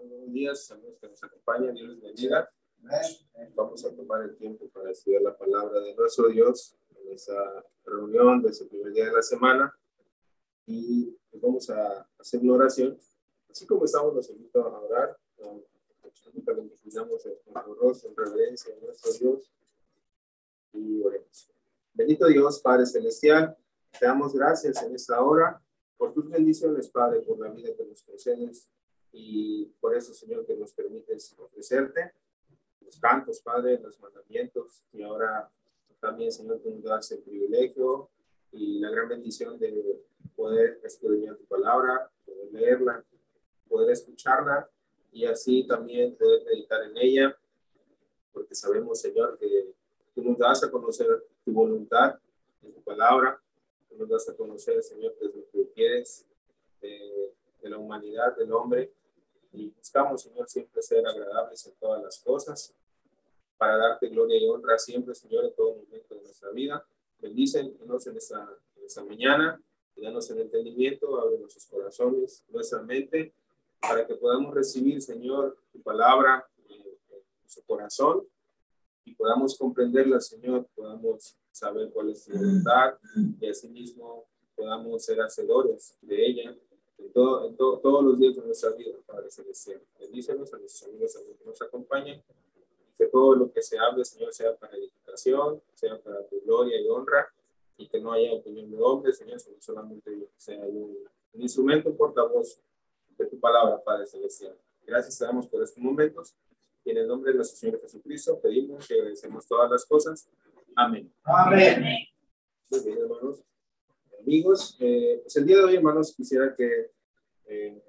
Buenos días, amigos que nos acompañan, Dios les bendiga. Vamos a tomar el tiempo para estudiar la palabra de nuestro Dios en esa reunión de ese primer día de la semana. Y vamos a hacer una oración. Así como estamos, los invito a orar. Absolutamente cuidamos en en reverencia a nuestro Dios. Y oremos. Bendito Dios, Padre Celestial, te damos gracias en esta hora por tus bendiciones, Padre, por la vida que nos concedes y por eso, Señor, que nos permites ofrecerte los cantos, Padre, los mandamientos y ahora también, Señor, que nos das el privilegio y la gran bendición de poder estudiar tu palabra, poder leerla, poder escucharla y así también poder meditar en ella, porque sabemos, Señor, que tú nos das a conocer tu voluntad en tu palabra, tú nos das a conocer, Señor, que es lo que quieres de, de la humanidad, del hombre, y buscamos, Señor, siempre ser agradables en todas las cosas, para darte gloria y honra siempre, Señor, en todo momento de nuestra vida. Bendícenos en esta, en esta mañana y danos el entendimiento, abre nuestros corazones, nuestra mente, para que podamos recibir, Señor, tu palabra en, en nuestro corazón y podamos comprenderla, Señor, podamos saber cuál es tu voluntad y asimismo podamos ser hacedores de ella en, todo, en todo, todos los días de nuestra vida, Padre Celestial. Bendícenos a nuestros amigos que nos acompañan. Que todo lo que se hable, Señor, sea para edificación, sea para tu gloria y honra, y que no haya opinión de hombre, Señor, sino solamente sea un, un instrumento portavoz de tu palabra, Padre Celestial. Gracias te damos por estos momentos. Y en el nombre de nuestro Señor Jesucristo pedimos que agradecemos todas las cosas. Amén. Amén. Muy bien, hermanos amigos. Eh, pues el día de hoy, hermanos, quisiera que eh,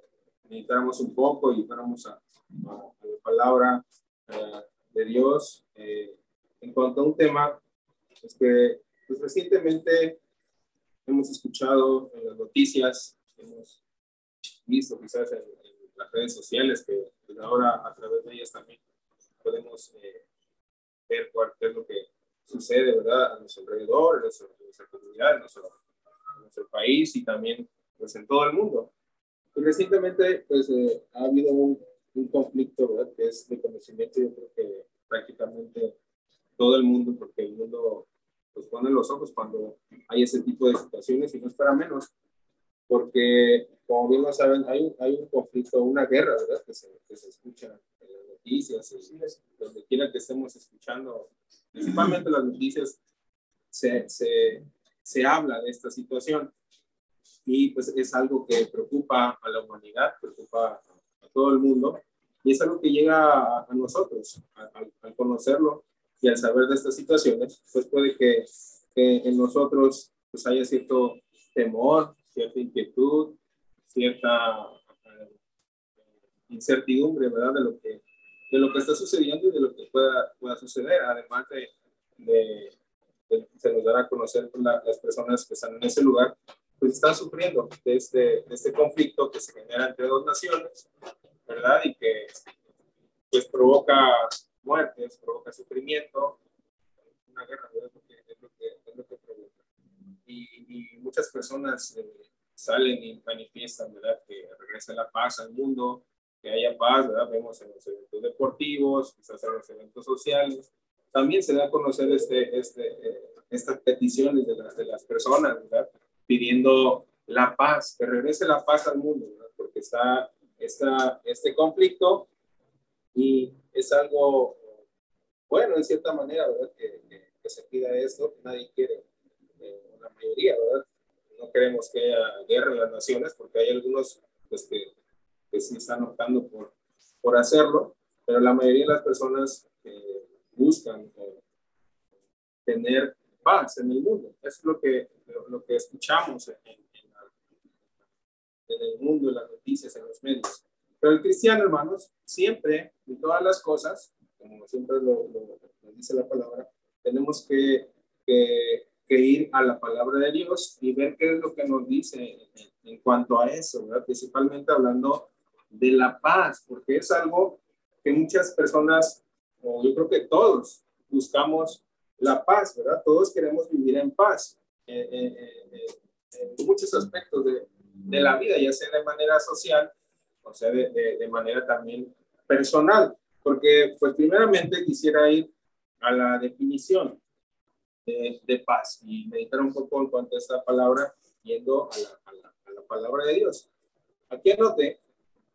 meditáramos un poco y fuéramos a, a, a la palabra eh, de Dios eh, en cuanto a un tema pues que pues, recientemente hemos escuchado en las noticias, hemos visto quizás en, en las redes sociales que pues, ahora a través de ellas también podemos eh, ver cuál es lo que sucede, ¿verdad? A nuestro alrededor, en nuestra, en nuestra comunidad, en nuestro nuestro país y también pues en todo el mundo. Y recientemente pues eh, ha habido un, un conflicto ¿verdad? que es de conocimiento, yo creo que prácticamente todo el mundo, porque el mundo pues pone los ojos cuando hay ese tipo de situaciones y no es para menos, porque como bien lo saben, hay un, hay un conflicto, una guerra, ¿verdad? Que se, que se escucha en las noticias, donde quiera que estemos escuchando, principalmente las noticias, se, se, se habla de esta situación y pues es algo que preocupa a la humanidad, preocupa a todo el mundo y es algo que llega a, nosotros al, al conocerlo y al saber de estas situaciones, pues puede que, que en nosotros pues haya cierto temor, cierta inquietud, cierta uh, incertidumbre, ¿verdad? De lo que de lo que está sucediendo y de lo que pueda, pueda suceder, además de, de se nos dará a conocer la, las personas que están en ese lugar, pues están sufriendo de este, de este conflicto que se genera entre dos naciones, ¿verdad? Y que pues provoca muertes, provoca sufrimiento, una guerra, ¿verdad? Porque es lo que, es lo que provoca. Y, y muchas personas eh, salen y manifiestan, ¿verdad? Que regrese la paz al mundo, que haya paz, ¿verdad? Vemos en los eventos deportivos, quizás en los eventos sociales, también se da a conocer este, este, eh, estas peticiones de las, de las personas, ¿verdad? Pidiendo la paz, que regrese la paz al mundo. Porque está, está este conflicto y es algo bueno, en cierta manera, ¿verdad? Que, que, que se pida esto, nadie quiere, eh, la mayoría, ¿verdad? No queremos que haya guerra en las naciones porque hay algunos pues, que, que sí están optando por, por hacerlo, pero la mayoría de las personas eh, buscan eh, tener paz en el mundo. Es lo que, lo, lo que escuchamos en, en, en, el mundo, en las noticias, en los medios. Pero el cristiano, hermanos, siempre, en todas las cosas, como siempre lo, lo, lo dice la palabra, tenemos que, que, que, ir a la palabra de Dios y ver qué es lo que nos dice en, en cuanto a eso, ¿verdad? principalmente hablando de la paz, porque es algo que muchas personas yo creo que todos buscamos la paz, ¿verdad? Todos queremos vivir en paz eh, eh, eh, en muchos aspectos de, de, la vida, ya sea de manera social o sea, de, de, manera también personal, porque pues primeramente quisiera ir a la definición de, de, paz y meditar un poco en cuanto a esta palabra yendo a la, a la, a la palabra de Dios. Aquí anoté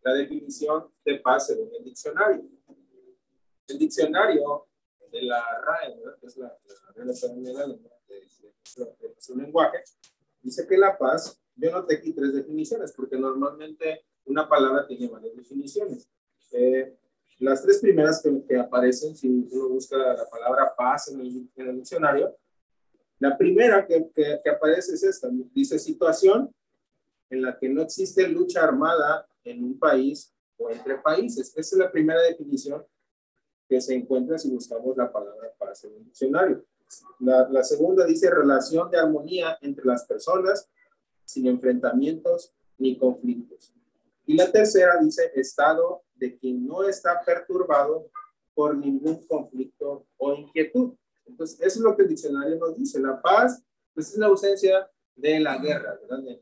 la definición de paz según el diccionario. El diccionario de la RAE, que es la, Real Academia de, de, lenguaje, dice que la paz, yo noté aquí tres definiciones, porque normalmente una palabra tiene varias definiciones. Eh, las tres primeras que, aparecen, si uno busca la palabra paz en el, en el diccionario, la primera que, que, que, aparece es esta, dice situación en la que no existe lucha armada en un país o entre países. Esa es la primera definición que se encuentra si buscamos la palabra paz en el diccionario. La, la segunda dice relación de armonía entre las personas sin enfrentamientos ni conflictos. Y la tercera dice estado de quien no está perturbado por ningún conflicto o inquietud. Entonces, eso es lo que el diccionario nos dice. La paz pues, es la ausencia de la guerra, ¿verdad? En,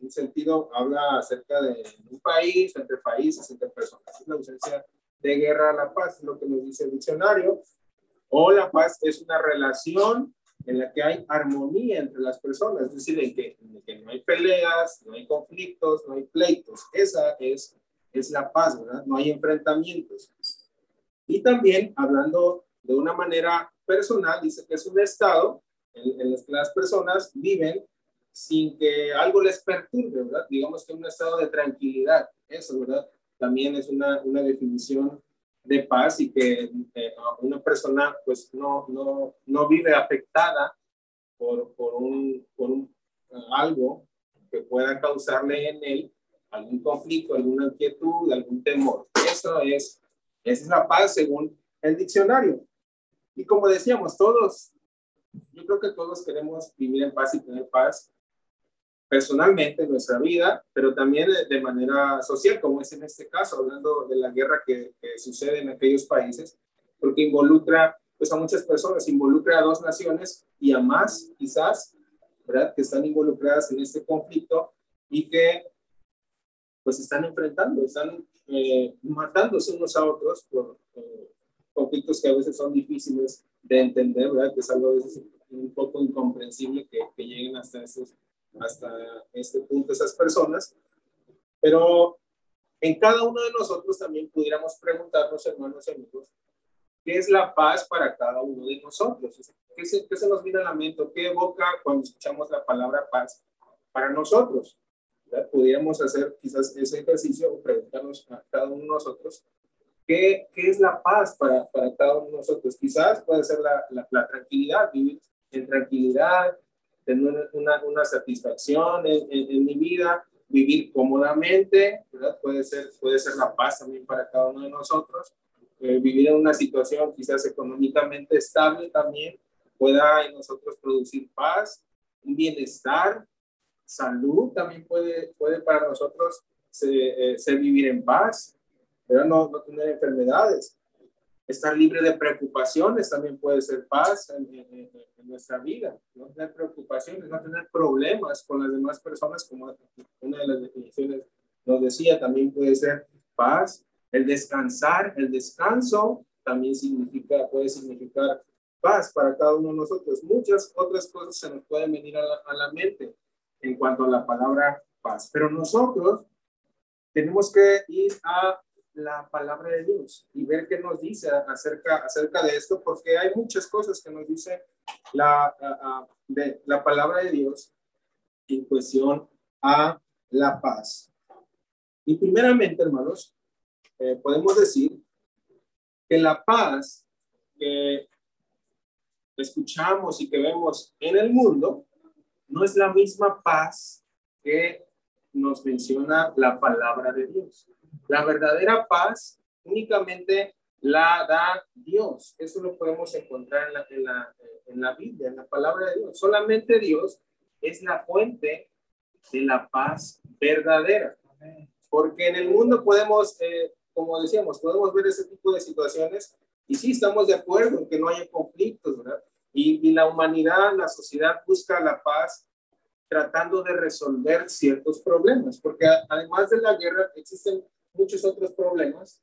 un sentido, habla acerca de un país, entre países, entre personas. Es la ausencia de guerra a la paz, lo que nos dice el diccionario. O la paz es una relación en la que hay armonía entre las personas, es decir, en que, no hay peleas, no hay conflictos, no hay pleitos. Esa es, es la paz, ¿verdad? No hay enfrentamientos. Y también, hablando de una manera personal, dice que es un estado en, en el que las personas viven sin que algo les perturbe, ¿verdad? Digamos que un estado de tranquilidad, eso, ¿verdad? También es una, una definición de paz y que eh, una persona pues no, no, no vive afectada por, por, un, por un, algo que pueda causarle en él algún conflicto, alguna inquietud, algún temor. Eso es, esa es la paz según el diccionario. Y como decíamos, todos, yo creo que todos queremos vivir en paz y tener paz, personalmente en nuestra vida, pero también de manera social, como es en este caso, hablando de la guerra que, sucede en aquellos países, porque involucra pues, a muchas personas, involucra a dos naciones y a más, quizás, ¿verdad? Que están involucradas en este conflicto y que pues están enfrentando, están eh, matándose unos a otros por conflictos que a veces son difíciles de entender, ¿verdad? Que es algo a veces un poco incomprensible que, que lleguen hasta esos hasta este punto esas personas, pero en cada uno de nosotros también pudiéramos preguntarnos, hermanos y amigos, ¿qué es la paz para cada uno de nosotros? ¿Qué se, qué se nos viene a la mente? ¿Qué evoca cuando escuchamos la palabra paz para nosotros? Pudiéramos hacer quizás ese ejercicio o preguntarnos a cada uno de nosotros, ¿qué, qué es la paz para, para cada uno de nosotros? Quizás puede ser la, la, la tranquilidad, vivir en tranquilidad, tener una, una satisfacción en, en, mi vida, vivir cómodamente, ¿verdad? Puede ser, puede ser la paz también para cada uno de nosotros. Eh, vivir en una situación quizás económicamente estable también pueda en nosotros producir paz, un bienestar, salud también puede, puede para nosotros ser, eh, vivir en paz, pero no, no tener enfermedades. Estar libre de preocupaciones también puede ser paz en, nuestra vida. No tener preocupaciones, no tener problemas con las demás personas, como una de las definiciones nos decía, también puede ser paz. El descansar, el descanso también significa, puede significar paz para cada uno de nosotros. Muchas otras cosas se nos pueden venir a la, a la mente en cuanto a la palabra paz, pero nosotros tenemos que ir a la palabra de Dios y ver qué nos dice acerca, acerca de esto, porque hay muchas cosas que nos dice la, de, la palabra de Dios en cuestión a la paz. Y primeramente, hermanos, eh, podemos decir que la paz que escuchamos y que vemos en el mundo no es la misma paz que nos menciona la palabra de Dios. La verdadera paz únicamente la da Dios. Eso lo podemos encontrar en la, en la, en la Biblia, en la palabra de Dios. Solamente Dios es la fuente de la paz verdadera. Porque en el mundo podemos, eh, como decíamos, podemos ver ese tipo de situaciones y sí estamos de acuerdo en que no haya conflictos, ¿verdad? Y, y la humanidad, la sociedad busca la paz tratando de resolver ciertos problemas, porque además de la guerra existen muchos otros problemas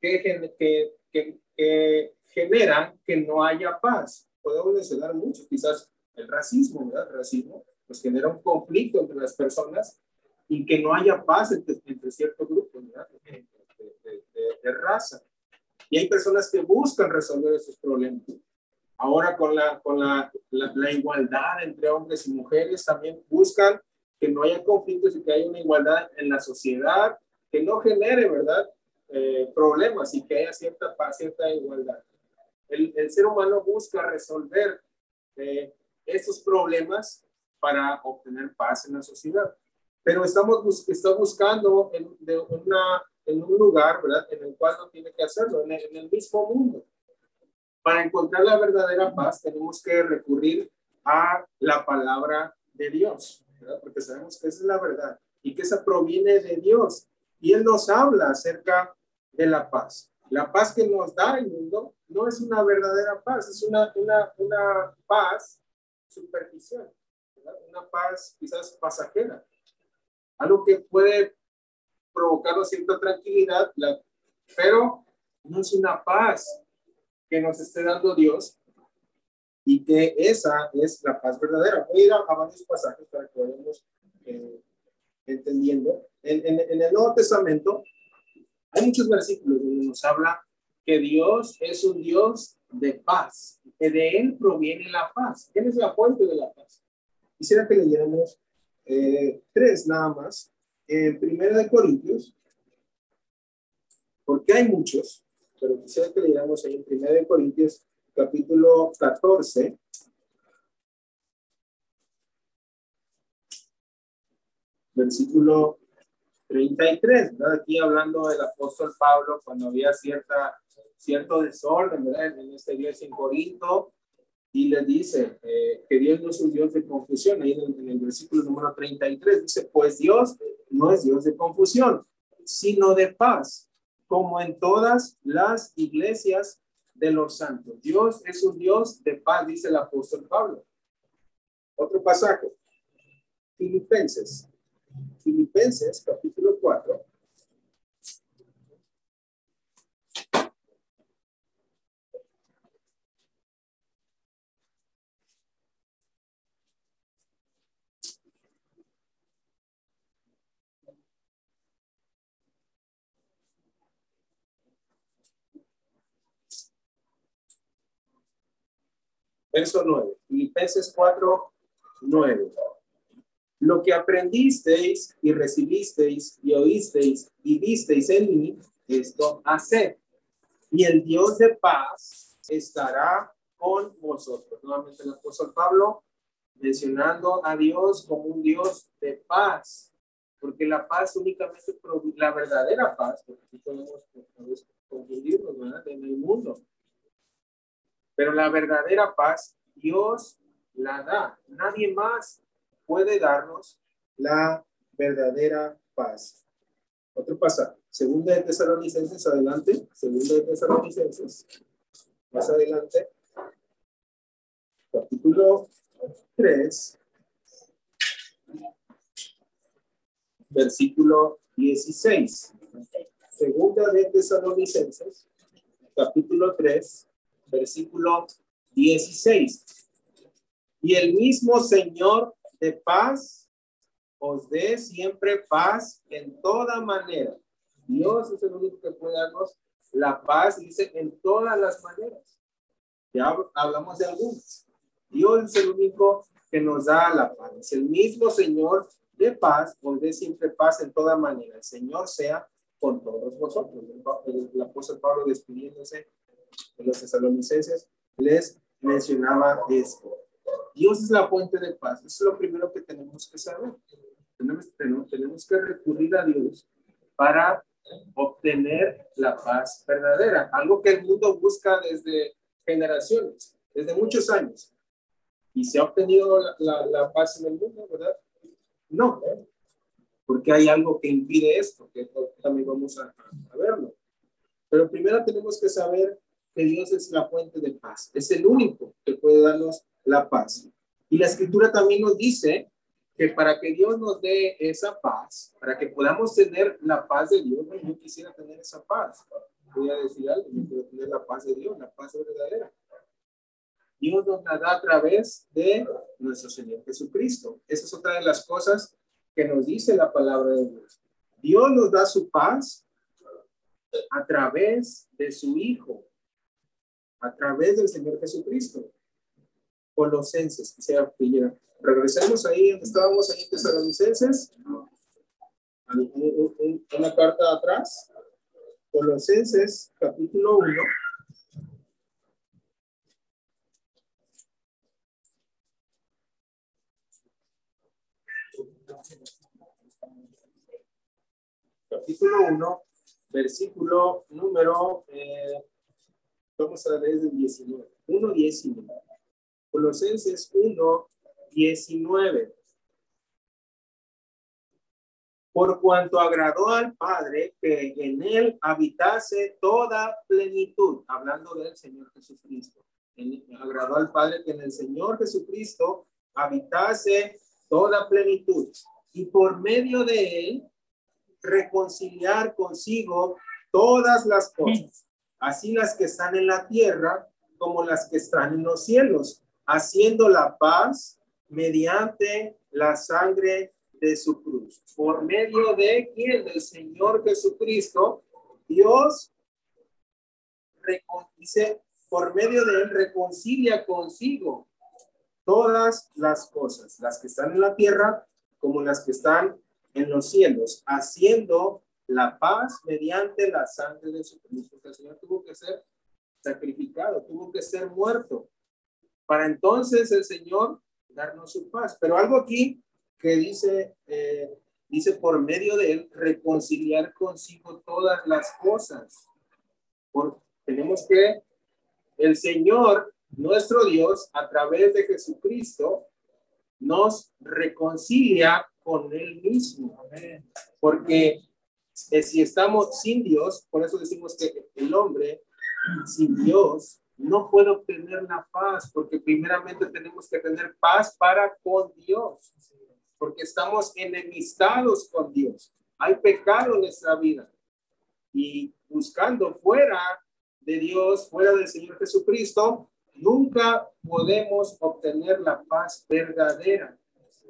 que, que, que, que generan que no haya paz. Podemos mencionar mucho, quizás el racismo, ¿verdad? El racismo pues genera un conflicto entre las personas y que no haya paz entre, entre ciertos grupos ¿verdad? De, de, raza. Y hay personas que buscan resolver esos problemas. Ahora con, la, con la, la, igualdad entre hombres y mujeres también buscan que no haya conflictos y que haya una igualdad en la sociedad, que no genere, ¿verdad? Eh, problemas y que haya cierta paz, cierta igualdad. El, el ser humano busca resolver eh, estos problemas para obtener paz en la sociedad. Pero estamos está buscando en, de una, en un lugar, ¿verdad? En el cual no tiene que hacerlo, en el, mismo mundo. Para encontrar la verdadera paz tenemos que recurrir a la palabra de Dios, ¿verdad? Porque sabemos que esa es la verdad y que esa proviene de Dios. Y Él nos habla acerca de la paz. La paz que nos da el mundo no es una verdadera paz, es una, una, paz superficial, una paz quizás pasajera, algo que puede provocar cierta tranquilidad, pero no es una paz que nos esté dando Dios y que esa es la paz verdadera. Voy a ir a, varios pasajes para que vayamos eh, entendiendo. En, en, en el Nuevo Testamento hay muchos versículos donde nos habla que Dios es un Dios de paz, que de Él proviene la paz. ¿Quién es la fuente de la paz? Quisiera que leyéramos eh, tres nada más. En Primera de Corintios, porque hay muchos, pero quisiera que leyéramos ahí en Primera de Corintios, capítulo 14. Versículo 33, ¿verdad? Aquí hablando del apóstol Pablo cuando había cierta, cierto desorden, ¿verdad? En este día en Corinto, y le dice eh, que Dios no es un Dios de confusión. Ahí en el, versículo número 33 dice, pues Dios no es Dios de confusión, sino de paz, como en todas las iglesias de los santos. Dios es un Dios de paz, dice el apóstol Pablo. Otro pasaje, Filipenses Filipenses capítulo 4. Verso 9. Filipenses 4, 9 lo que aprendisteis y recibisteis y oísteis y visteis en mí, esto haced. Y el Dios de paz estará con vosotros. Nuevamente el apóstol Pablo mencionando a Dios como un Dios de paz, porque la paz únicamente, la verdadera paz, porque aquí podemos, confundirnos ¿verdad? en el mundo, pero la verdadera paz Dios la da. Nadie más puede darnos la verdadera paz. Otro pasaje, segunda de Tesalonicenses, adelante, segunda de Tesalonicenses, más adelante, capítulo 3, versículo 16. Segunda de Tesalonicenses, capítulo 3, versículo 16. Y el mismo Señor de paz os dé siempre paz en toda manera. Dios es el único que puede darnos la paz, dice, en todas las maneras. Ya hablamos de algunas. Dios es el único que nos da la paz. Es el mismo Señor de paz, os dé siempre paz en toda manera. El Señor sea con todos vosotros. El, el apóstol Pablo despidiéndose de los tesalonicenses les mencionaba esto. Dios es la fuente de paz. Eso es lo primero que tenemos que saber. Tenemos, que recurrir a Dios para obtener la paz verdadera. Algo que el mundo busca desde generaciones, desde muchos años. ¿Y se ha obtenido la, paz en el mundo, verdad? No, ¿eh? porque hay algo que impide esto, que también vamos a verlo. Pero primero tenemos que saber que Dios es la fuente de paz. Es el único que puede darnos la paz. Y la escritura también nos dice que para que Dios nos dé esa paz, para que podamos tener la paz de Dios, yo quisiera tener esa paz. Voy a decir algo, yo quiero tener la paz de Dios, la paz verdadera. Dios nos la da a través de nuestro Señor Jesucristo. Esa es otra de las cosas que nos dice la palabra de Dios. Dios nos da su paz a través de su Hijo, a través del Señor Jesucristo. Colosenses, quisiera que regresemos ahí, estábamos ahí en Tesalonicenses, una carta atrás, Colosenses, capítulo 1. Capítulo 1, versículo número, eh, vamos a leer el 19, 1, 19. Colosenses 1, 19. Por cuanto agradó al Padre que en él habitase toda plenitud, hablando del Señor Jesucristo. agradó al Padre que en el Señor Jesucristo habitase toda plenitud y por medio de él reconciliar consigo todas las cosas, así las que están en la tierra como las que están en los cielos, haciendo la paz mediante la sangre de su cruz. Por medio de quien, del Señor Jesucristo, Dios dice, por medio de él reconcilia consigo todas las cosas, las que están en la tierra como las que están en los cielos, haciendo la paz mediante la sangre de su cruz, porque el Señor tuvo que ser sacrificado, tuvo que ser muerto, para entonces el Señor darnos su paz. Pero algo aquí que dice, eh, dice por medio de él, reconciliar consigo todas las cosas. Por, tenemos que el Señor, nuestro Dios, a través de Jesucristo, nos reconcilia con Él mismo. Porque eh, si estamos sin Dios, por eso decimos que el hombre sin Dios no puede obtener la paz, porque primeramente tenemos que tener paz para con Dios, porque estamos enemistados con Dios. Hay pecado en nuestra vida y buscando fuera de Dios, fuera del Señor Jesucristo, nunca podemos obtener la paz verdadera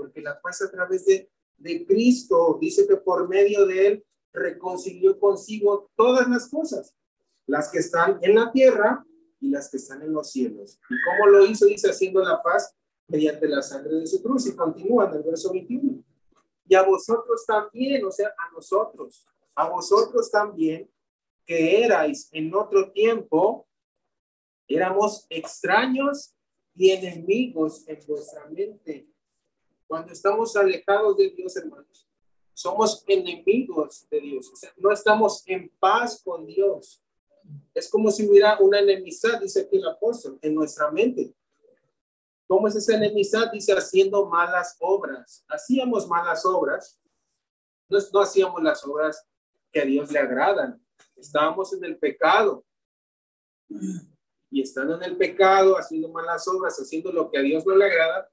porque la paz a través de, de Cristo, dice que por medio de él reconcilió consigo todas las cosas, las que están en la tierra y las que están en los cielos. ¿Y cómo lo hizo? Dice, haciendo la paz mediante la sangre de su cruz. Y continúa en el verso 21. Y a vosotros también, o sea, a nosotros, a vosotros también, que erais en otro tiempo, éramos extraños y enemigos en vuestra mente cuando estamos alejados de Dios, hermanos, somos enemigos de Dios. O sea, no estamos en paz con Dios. Es como si hubiera una enemistad, dice aquí el apóstol, en nuestra mente. ¿Cómo es esa enemistad? Dice haciendo malas obras. Hacíamos malas obras. No, no hacíamos las obras que a Dios le agradan. Estábamos en el pecado. Y estando en el pecado, haciendo malas obras, haciendo lo que a Dios no le agrada,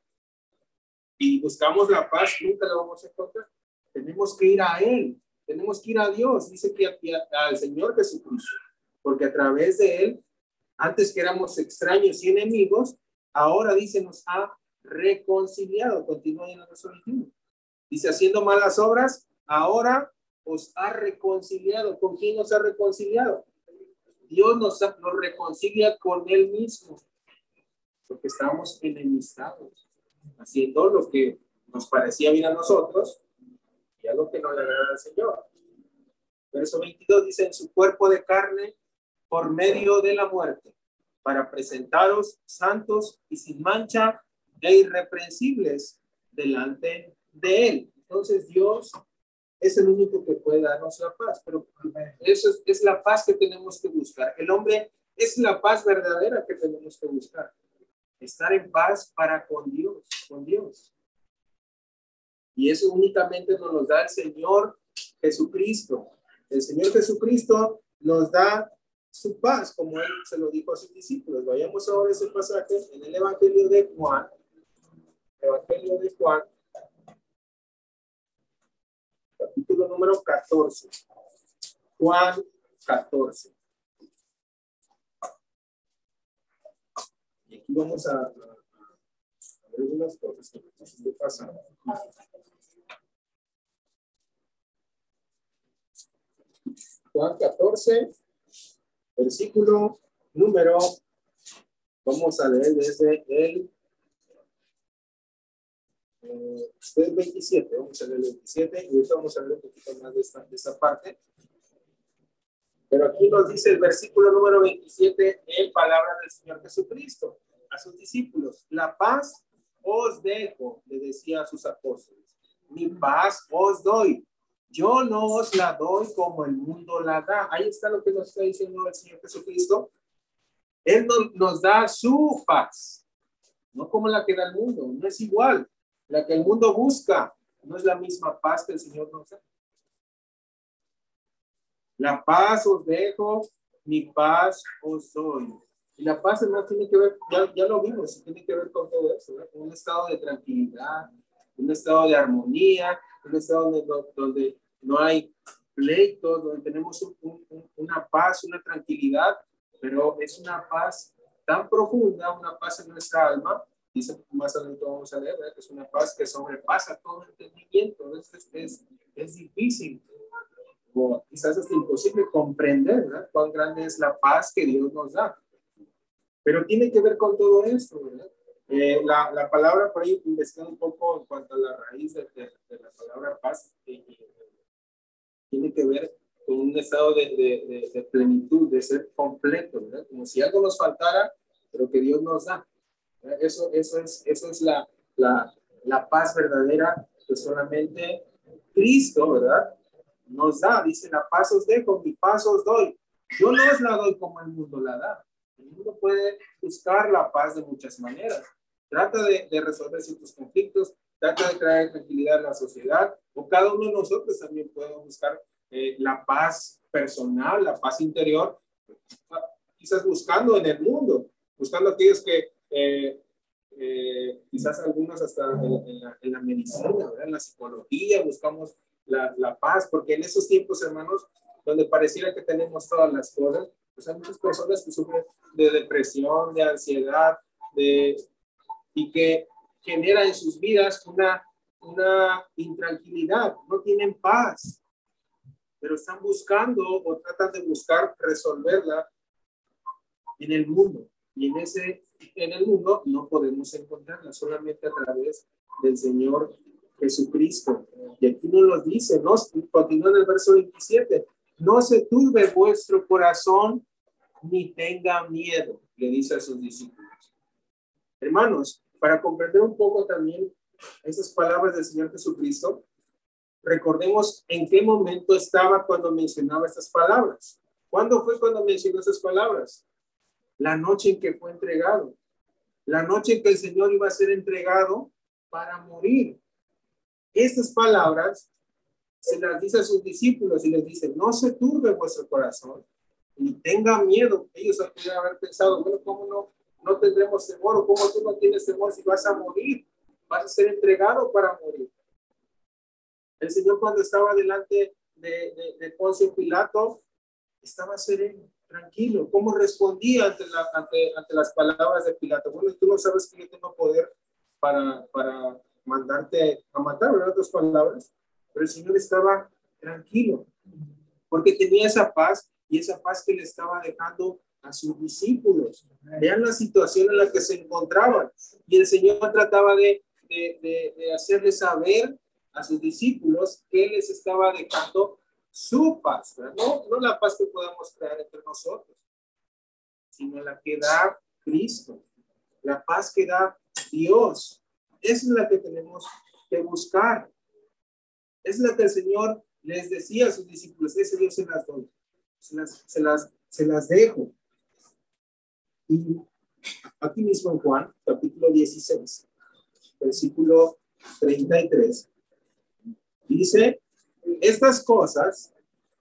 y buscamos la paz, nunca la vamos a encontrar. Tenemos que ir a Él, tenemos que ir a Dios, dice que al Señor Jesucristo, porque a través de Él, antes que éramos extraños y enemigos, ahora dice nos ha reconciliado. Continúa en el verso 21. Dice, haciendo malas obras, ahora os ha reconciliado. ¿Con quién nos ha reconciliado? Dios nos, nos reconcilia con Él mismo, porque estamos enemistados haciendo lo que nos parecía bien a nosotros y a lo que no le agrada al Señor. Verso 22 dice, en su cuerpo de carne por medio de la muerte, para presentaros santos y sin mancha e irreprensibles delante de Él. Entonces Dios es el único que puede darnos la paz, pero eso es, es la paz que tenemos que buscar. El hombre es la paz verdadera que tenemos que buscar estar en paz para con Dios, con Dios. Y eso únicamente nos lo da el Señor Jesucristo. El Señor Jesucristo nos da su paz, como él se lo dijo a sus discípulos. Vayamos ahora a ese pasaje en el Evangelio de Juan. Evangelio de Juan, capítulo número 14. Juan 14. Y aquí vamos a, ver algunas cosas que pasan. Juan 14, versículo número, vamos a leer desde el, eh, 27, vamos a leer el 27 y ahorita vamos a ver un poquito más de esta, de esta parte. Pero aquí nos dice el versículo número 27 en palabras del Señor Jesucristo a sus discípulos. La paz os dejo, le decía a sus apóstoles. Mi paz os doy. Yo no os la doy como el mundo la da. Ahí está lo que nos está diciendo el Señor Jesucristo. Él nos, da su paz, no como la que da el mundo, no es igual. La que el mundo busca no es la misma paz que el Señor nos da. La paz os dejo, mi paz os doy. Y la paz, además, tiene que ver, ya, ya lo vimos, tiene que ver con todo eso, con un estado de tranquilidad, un estado de armonía, un estado donde, donde no hay pleitos, donde tenemos una paz, una tranquilidad, pero es una paz tan profunda, una paz en nuestra alma, dice más adelante vamos a leer, que es una paz que sobrepasa todo entendimiento, es, es difícil, o quizás es imposible comprender ¿verdad? cuán grande es la paz que Dios nos da. Pero tiene que ver con todo esto, ¿verdad? Eh, la, la, palabra, por ahí investigando un poco en cuanto a la raíz de, de, la palabra paz, eh, tiene que ver con un estado de, de, plenitud, de ser completo, ¿verdad? Como si algo nos faltara, pero que Dios nos da. Eso, eso es, eso es la, la, la paz verdadera que solamente Cristo, ¿verdad? Nos da, dice, la paz os dejo, mi paz os doy. Yo no os la doy como el mundo la da. El mundo puede buscar la paz de muchas maneras trata de, resolver ciertos conflictos, trata de traer tranquilidad a la sociedad, o cada uno de nosotros también puede buscar eh, la paz personal, la paz interior, quizás buscando en el mundo, buscando aquellos que eh, eh, quizás algunos hasta en, la, medicina, en la psicología, buscamos la, la, paz, porque en esos tiempos, hermanos, donde pareciera que tenemos todas las cosas, pues hay muchas personas que sufren de depresión, de ansiedad, de, y que genera en sus vidas una, una intranquilidad, no tienen paz, pero están buscando o tratan de buscar resolverla en el mundo. Y en ese, en el mundo no podemos encontrarla, solamente a través del Señor Jesucristo. Y aquí nos lo dice, ¿no? continúa en el verso 27, no se turbe vuestro corazón ni tenga miedo, le dice a sus discípulos. Hermanos, para comprender un poco también esas palabras del Señor Jesucristo, recordemos en qué momento estaba cuando mencionaba estas palabras. ¿Cuándo fue cuando mencionó esas palabras? La noche en que fue entregado. La noche en que el Señor iba a ser entregado para morir. Estas palabras se las dice a sus discípulos y les dice, no se turbe vuestro corazón, ni tenga miedo. Ellos podrían haber pensado, bueno, ¿cómo no? No tendremos temor, o cómo tú no tienes temor si vas a morir, vas a ser entregado para morir. El Señor cuando estaba delante de, de, Poncio Pilato, estaba sereno, tranquilo. ¿Cómo respondía ante, ante, ante, las palabras de Pilato? Bueno, tú no sabes que yo tengo poder para, para mandarte a matar, ¿verdad? Otras palabras. Pero el Señor estaba tranquilo, porque tenía esa paz y esa paz que le estaba dejando a sus discípulos. Vean la situación en la que se encontraban. Y el Señor trataba de, de, de, hacerles saber a sus discípulos que les estaba dejando su paz, no, no la paz que podemos crear entre nosotros, sino la que da Cristo, la paz que da Dios. Esa es la que tenemos que buscar. Es la que el Señor les decía a sus discípulos, ese Dios se las doy, se las, se las, se las dejo. Y aquí mismo en Juan, capítulo 16, versículo 33, dice, estas cosas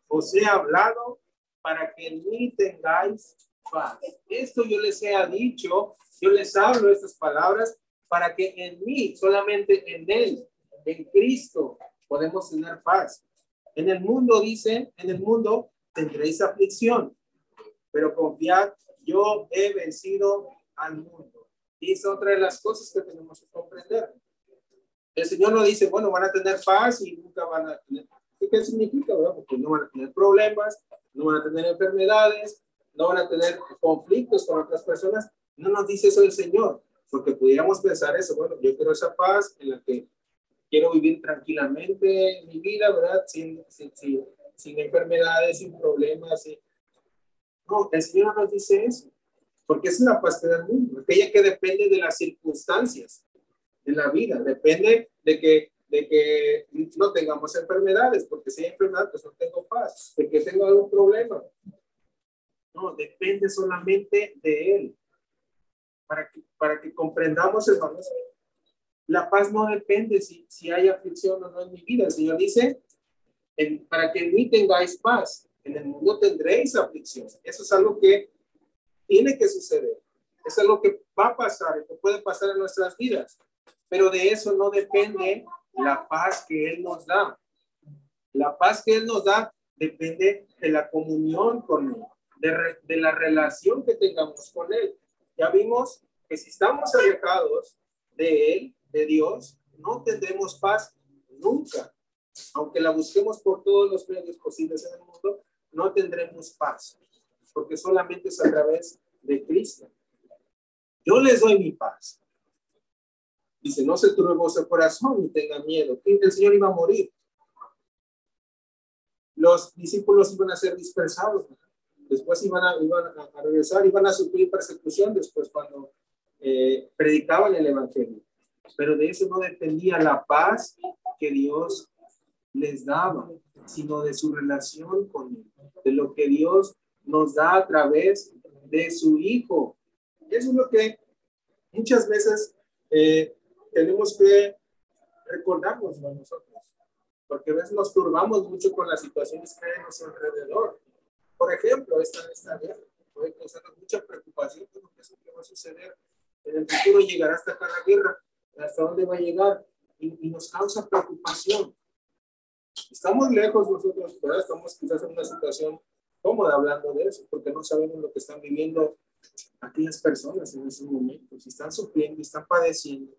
os he hablado para que en mí tengáis paz. Esto yo les he dicho, yo les hablo estas palabras para que en mí, solamente en Él, en Cristo, podemos tener paz. En el mundo, dice, en el mundo tendréis aflicción, pero confiad, yo he vencido al mundo. Y es otra de las cosas que tenemos que comprender. El Señor no dice, bueno, van a tener paz y nunca van a tener. ¿Qué significa? Porque no van a tener problemas, no van a tener enfermedades, no van a tener conflictos con otras personas. No nos dice eso el Señor, porque pudiéramos pensar eso, bueno, yo quiero esa paz en la que quiero vivir tranquilamente mi vida, ¿verdad? Sin, sin, sin, enfermedades, sin problemas. No, el Señor no nos dice eso, porque es la paz que da el mundo, aquella que depende de las circunstancias de la vida, depende de que, de que no tengamos enfermedades, porque si hay enfermedad, pues no tengo paz, de que tengo algún problema, no, depende solamente de Él. Para que, para que comprendamos, hermanos, la paz no depende si, si hay aflicción o no en mi vida. El Señor dice, para que en mí tengáis paz, en el mundo tendréis aflicción. Eso es algo que tiene que suceder. Es algo que va a pasar, que puede pasar en nuestras vidas. Pero de eso no depende la paz que Él nos da. La paz que Él nos da depende de la comunión con Él de, la relación que tengamos con Él. Ya vimos que si estamos alejados de Él, de Dios, no tendremos paz nunca. Aunque la busquemos por todos los medios posibles en el mundo, no tendremos paz, porque solamente es a través de Cristo. Yo les doy mi paz. Dice, no se turbe vuestro corazón ni tenga miedo. El Señor iba a morir. Los discípulos iban a ser dispersados después iban a, iban a, regresar, iban a sufrir persecución después cuando eh, predicaban el Evangelio. Pero de eso no dependía la paz que Dios les daba, sino de su relación con Él, de lo que Dios nos da a través de su Hijo. Eso es lo que muchas veces eh, tenemos que recordarnos nosotros, porque a veces nos turbamos mucho con las situaciones que hay a nuestro alrededor por ejemplo, esta, esta guerra puede causar mucha preocupación por lo que va a suceder. En el futuro llegará hasta la guerra, hasta dónde va a llegar, y, nos causa preocupación. Estamos lejos nosotros, ¿verdad? estamos quizás en una situación cómoda hablando de eso, porque no sabemos lo que están viviendo aquellas personas en esos momentos, están sufriendo, están padeciendo.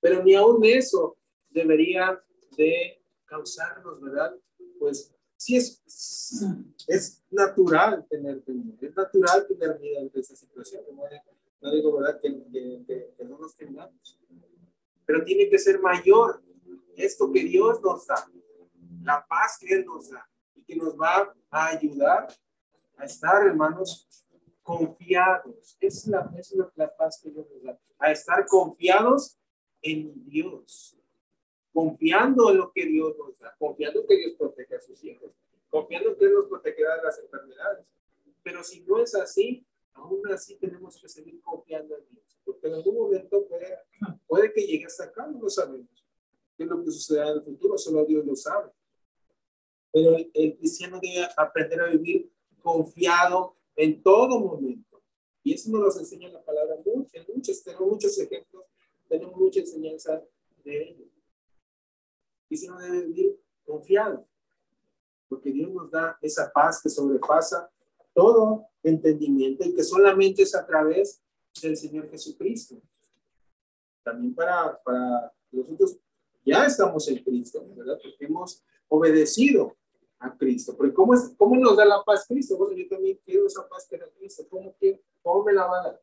Pero ni aún eso debería de causarnos, ¿verdad? Pues sí es, es natural tener temor, es natural tener miedo ante esta situación. No, digo, ¿verdad?, que, que, no nos tengamos. Pero tiene que ser mayor esto que Dios nos da, la paz que Él nos da y que nos va a ayudar a estar, hermanos, confiados. Es la, es la paz que Dios nos da, a estar confiados en Dios confiando en lo que Dios nos da, confiando que Dios protege a sus hijos, confiando que Dios nos protegerá de las enfermedades. Pero si no es así, aún así tenemos que seguir confiando en Dios, porque en algún momento puede, puede que llegue hasta acá, no lo sabemos. ¿Qué es lo que sucederá en el futuro? Solo Dios lo sabe. Pero el, cristiano debe aprender a vivir confiado en todo momento. Y eso nos lo enseña la palabra mucho, muchos, tenemos muchos ejemplos, tenemos mucha enseñanza de ello y no debe vivir confiado, porque Dios nos da esa paz que sobrepasa todo entendimiento y que solamente es a través del Señor Jesucristo. También para, para nosotros ya estamos en Cristo, ¿verdad? Porque hemos obedecido a Cristo. Pero ¿cómo, es, ¿cómo nos da la paz Cristo? Bueno, yo también quiero esa paz que da Cristo. ¿Cómo, que, ¿Cómo me la va a dar?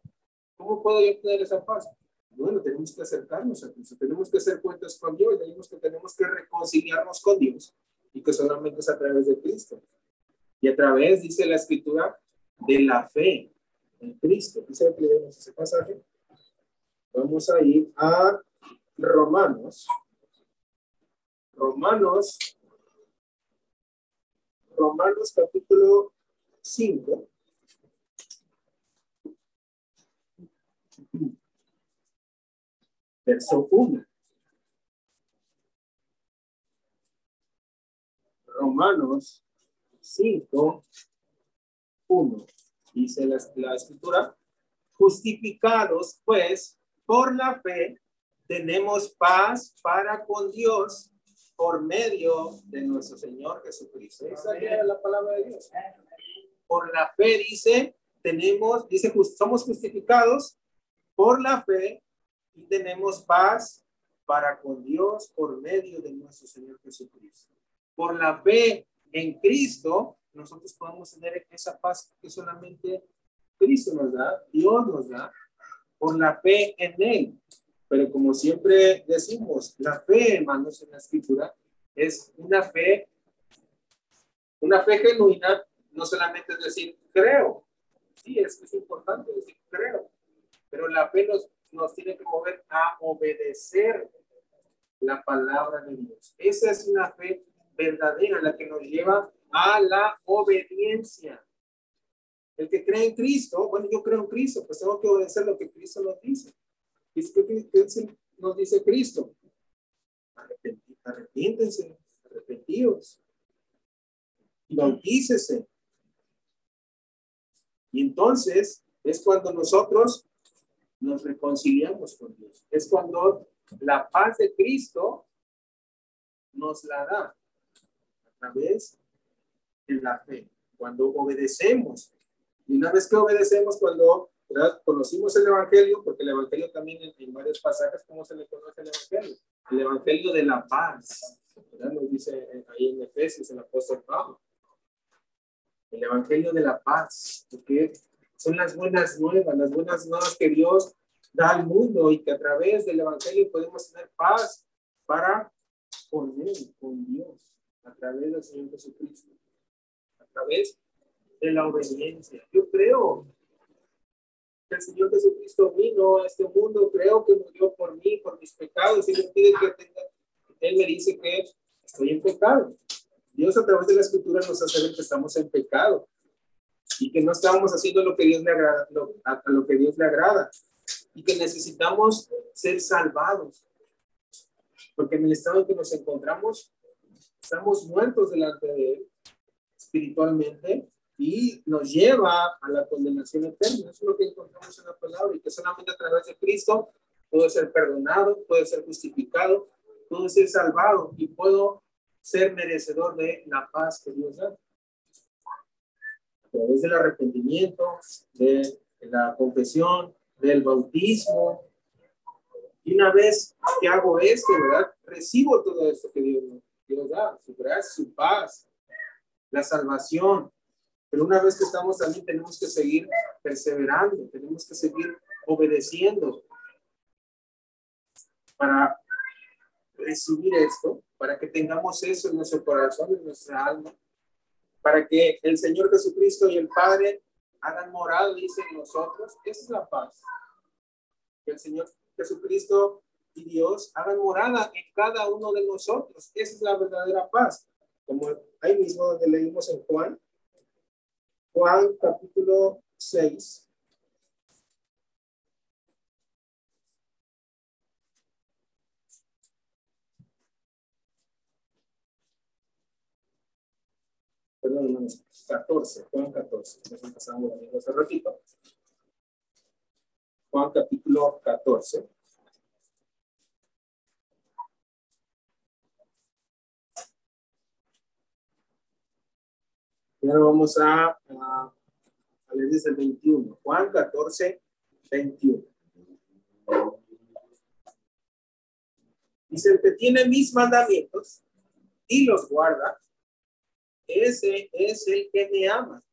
¿Cómo puedo yo tener esa paz? Bueno, tenemos que acercarnos a Cristo, tenemos que hacer cuentas con Dios, tenemos que, tenemos que reconciliarnos con Dios y que solamente es a través de Cristo. Y a través, dice la escritura, de la fe en Cristo. Quisiera que leemos ese pasaje. Vamos a ir a Romanos. Romanos. Romanos capítulo 5. verso 1. Romanos 5, 1. Dice la, la escritura, justificados pues por la fe, tenemos paz para con Dios por medio de nuestro Señor Jesucristo. Esa es la palabra de Dios. Por la fe dice, tenemos, dice, somos justificados por la fe y tenemos paz para con Dios por medio de nuestro Señor Jesucristo. Por la fe en Cristo, nosotros podemos tener esa paz que solamente Cristo nos da, Dios nos da, por la fe en Él. Pero como siempre decimos, la fe, hermanos, en la escritura es una fe, una fe genuina, no solamente es decir, creo. Sí, es, es importante decir, creo. Pero la fe nos, nos tiene que mover a obedecer la palabra de Dios. Esa es una fe verdadera, la que nos lleva a la obediencia. El que cree en Cristo, bueno, yo creo en Cristo, pues tengo que obedecer lo que Cristo nos dice. Es que nos dice Cristo. Arrepiéntense, arrepentidos y bautícese. Y entonces es cuando nosotros nos reconciliamos con Dios. Es cuando la paz de Cristo nos la da a través de la fe. Cuando obedecemos. Y una vez que obedecemos, cuando conocimos el Evangelio, porque el Evangelio también en, varios pasajes, ¿cómo se le conoce el Evangelio? El Evangelio de la paz. ¿verdad? Nos dice ahí en Efesios el apóstol Pablo. El Evangelio de la paz, porque son las buenas nuevas, las buenas nuevas que Dios da al mundo y que a través del Evangelio podemos tener paz para con Él, con Dios, a través del Señor Jesucristo, a través de la obediencia. Yo creo el Señor Jesucristo vino a este mundo, creo que murió por mí, por mis pecados, y Él pide que tenga, Él me dice que estoy en pecado. Dios a través de la escritura nos hace ver que estamos en pecado y que no estamos haciendo lo que Dios le agrada, a lo que Dios le agrada y que necesitamos ser salvados. Porque en el estado en que nos encontramos, estamos muertos delante de Él espiritualmente y nos lleva a la condenación eterna. Eso es lo que encontramos en la palabra y que solamente a través de Cristo puedo ser perdonado, puedo ser justificado, puedo ser salvado y puedo ser merecedor de la paz que Dios da. A través del arrepentimiento, de la confesión, del bautismo. Y una vez que hago esto, ¿verdad? Recibo todo esto que Dios, Dios da, su gracia, su paz, la salvación. Pero una vez que estamos también tenemos que seguir perseverando, tenemos que seguir obedeciendo para recibir esto, para que tengamos eso en nuestro corazón, en nuestra alma, para que el Señor Jesucristo y el Padre hagan morada, dice nosotros. Esa es la paz. Que el Señor Jesucristo y Dios hagan morada en cada uno de nosotros. Esa es la verdadera paz. Como ahí mismo donde leímos en Juan, Juan capítulo 6. perdón, 14, Juan 14. Nos pasamos hace ratito. Juan capítulo 14. Primero vamos a, a, leer desde el 21. Juan 14, 21. Dice, el que tiene mis mandamientos y los guarda, ese es el que me ama.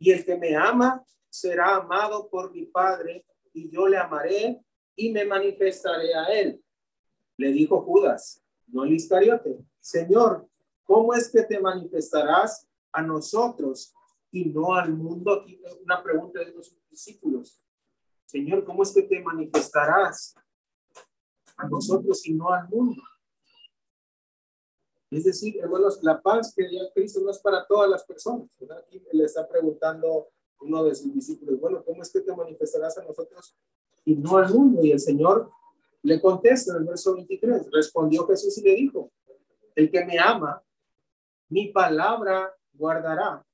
Y el que me ama será amado por mi Padre, y yo le amaré y me manifestaré a él. Le dijo Judas, no el Iscariote, Señor, ¿cómo es que te manifestarás a nosotros y no al mundo? Aquí una pregunta de los discípulos. Señor, ¿cómo es que te manifestarás a nosotros y no al mundo? Es decir, hermanos, la paz que dio Cristo no es para todas las personas. Aquí le está preguntando uno de sus discípulos, bueno, ¿cómo es que te manifestarás a nosotros y no al mundo? Y el Señor le contesta en el verso 23, respondió Jesús y le dijo, el que me ama, mi palabra guardará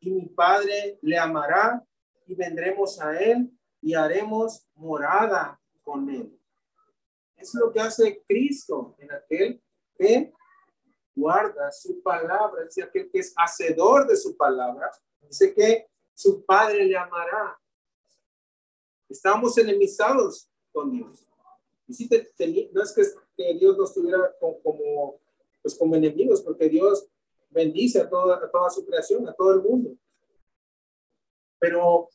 y mi Padre le amará y vendremos a él y haremos morada con él. Es lo que hace Cristo en aquel que guarda su palabra, dice aquel que es hacedor de su palabra, dice que su padre le amará. Estamos enemistados con Dios. Y si no es que, Dios nos tuviera como, pues como enemigos, porque Dios bendice a toda, a toda su creación, a todo el mundo. Pero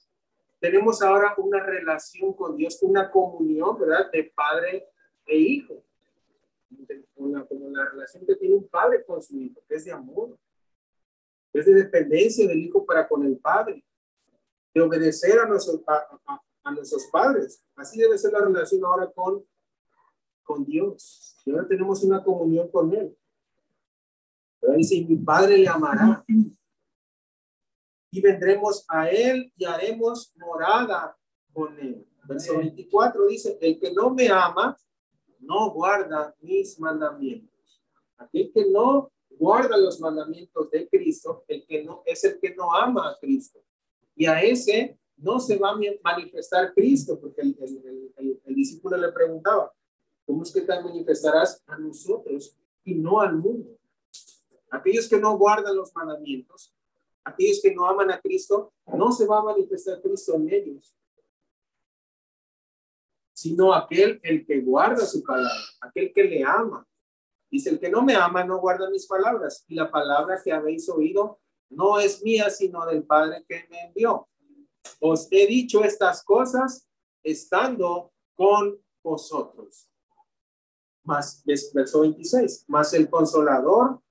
tenemos ahora una relación con Dios, una comunión, ¿verdad? De padre e hijo. Una, como la relación que tiene un padre con su hijo, que es de amor, es de dependencia del hijo para con el padre, de obedecer a nuestros, a, nuestros padres. Así debe ser la relación ahora con, con Dios. Y ahora tenemos una comunión con Él. Pero dice, mi padre le amará y vendremos a él y haremos morada con él. Verso 24 dice, el que no me ama, no guarda mis mandamientos. Aquel que no guarda los mandamientos de Cristo, el que no es el que no ama a Cristo. Y a ese no se va a manifestar Cristo, porque el, el discípulo le preguntaba, ¿cómo es que te manifestarás a nosotros y no al mundo? Aquellos que no guardan los mandamientos, aquellos que no aman a Cristo, no se va a manifestar Cristo en ellos, sino aquel el que guarda su palabra, aquel que le ama. Dice, el que no me ama no guarda mis palabras, y la palabra que habéis oído no es mía, sino del Padre que me envió. Os he dicho estas cosas estando con vosotros. Más, verso 26, más el consolador,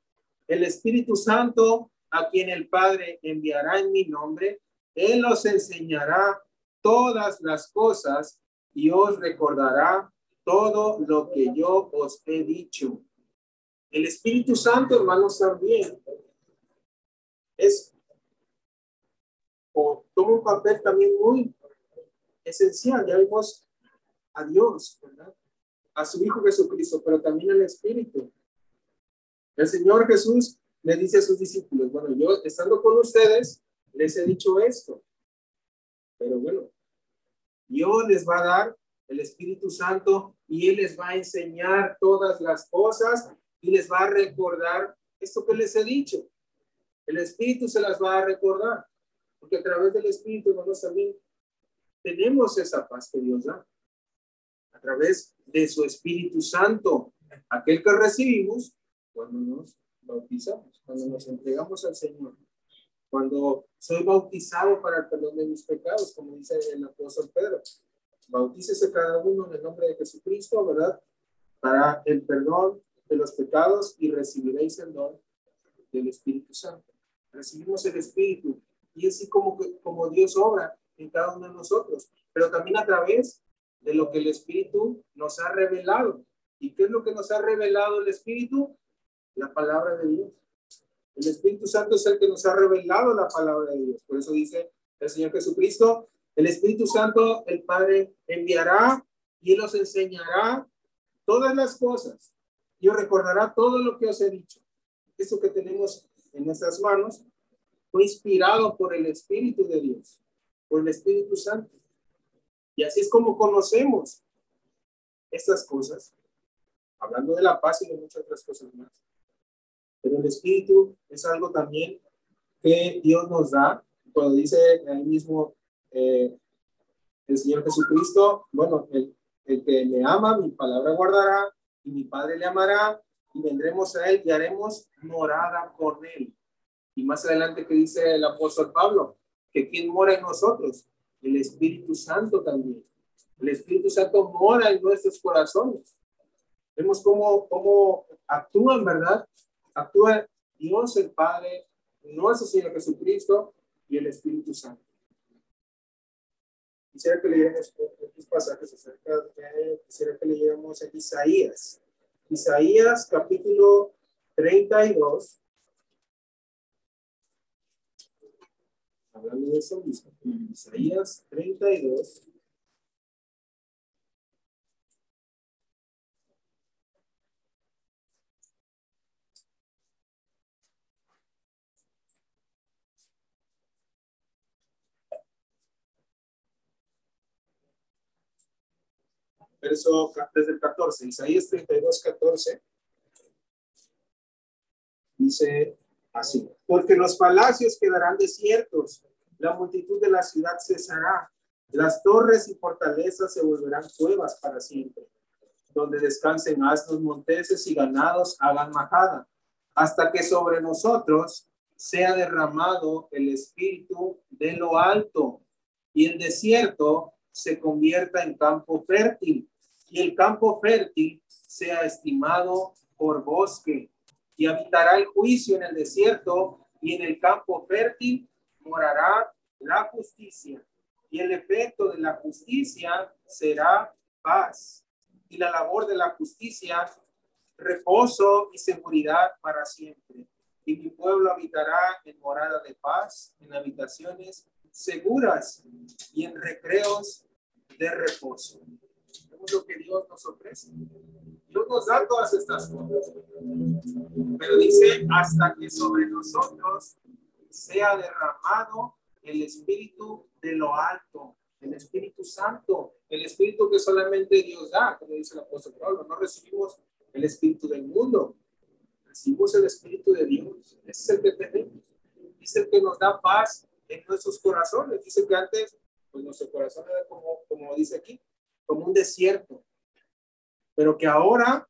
el Espíritu Santo, a quien el Padre enviará en mi nombre, Él os enseñará todas las cosas y os recordará todo lo que yo os he dicho. El Espíritu Santo, hermanos, también es o toma un papel también muy esencial. Ya vimos a Dios, ¿verdad? A su Hijo Jesucristo, pero también al Espíritu. El Señor Jesús le dice a sus discípulos, bueno, yo estando con ustedes, les he dicho esto, pero bueno, Dios les va a dar el Espíritu Santo y Él les va a enseñar todas las cosas y les va a recordar esto que les he dicho. El Espíritu se las va a recordar, porque a través del Espíritu nosotros también tenemos esa paz que Dios da. A través de su Espíritu Santo, aquel que recibimos cuando nos bautizamos, cuando nos entregamos al Señor, cuando soy bautizado para el perdón de mis pecados, como dice el apóstol Pedro. Bautícese cada uno en el nombre de Jesucristo, ¿verdad? Para el perdón de los pecados y recibiréis el don del Espíritu Santo. Recibimos el Espíritu y así como, como Dios obra en cada uno de nosotros, pero también a través de lo que el Espíritu nos ha revelado. ¿Y qué es lo que nos ha revelado el Espíritu? La palabra de Dios. El Espíritu Santo es el que nos ha revelado la palabra de Dios. Por eso dice el Señor Jesucristo, el Espíritu Santo, el Padre enviará y Él os enseñará todas las cosas y os recordará todo lo que os he dicho. Esto que tenemos en nuestras manos fue inspirado por el Espíritu de Dios, por el Espíritu Santo. Y así es como conocemos estas cosas, hablando de la paz y de muchas otras cosas más. Pero el Espíritu es algo también que Dios nos da. Cuando dice ahí mismo eh, el Señor Jesucristo, bueno, el, el que me ama, mi palabra guardará, y mi Padre le amará, y vendremos a él y haremos morada con él. Y más adelante que dice el apóstol Pablo, que quien mora en nosotros, el Espíritu Santo también. El Espíritu Santo mora en nuestros corazones. Vemos cómo, cómo actúan, ¿verdad? Actúa Dios el Padre, nuestro Señor Jesucristo y el Espíritu Santo. Quisiera que leyéramos estos pasajes acerca de, quisiera que leyéramos en Isaías. Isaías capítulo 32. Hablando de eso mismo. Isaías 32. Verso desde el 14, Isaías 32, 14. dice así, porque los palacios quedarán desiertos, la multitud de la ciudad cesará, las torres y fortalezas se volverán cuevas para siempre, donde descansen asnos monteses y ganados hagan majada, hasta que sobre nosotros sea derramado el espíritu de lo alto y el desierto se convierta en campo fértil y el campo fértil sea estimado por bosque y habitará el juicio en el desierto y en el campo fértil morará la justicia y el efecto de la justicia será paz y la labor de la justicia reposo y seguridad para siempre y mi pueblo habitará en morada de paz, en habitaciones seguras y en recreos de reposo. Vemos lo que Dios nos ofrece. Dios nos da todas estas cosas. Pero dice, hasta que sobre nosotros sea derramado el Espíritu de lo alto, el Espíritu Santo, el Espíritu que solamente Dios da, como dice el apóstol Pablo. No recibimos el Espíritu del mundo, recibimos el Espíritu de Dios. Ese es el que tenemos. Es el que nos da paz en nuestros corazones. Dice que antes, pues nuestro corazón era como, como dice aquí, como un desierto. Pero que ahora,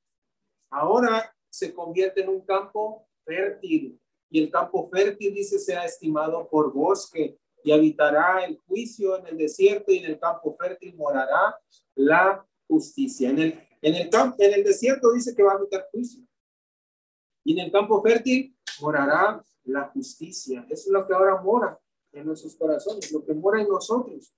ahora se convierte en un campo fértil. Y el campo fértil, dice, sea estimado por bosque y habitará el juicio en el desierto y en el campo fértil morará la justicia. En el, en el, campo, en el desierto dice que va a habitar juicio. Y en el campo fértil morará la justicia. Eso es lo que ahora mora en nuestros corazones, lo que mora en nosotros,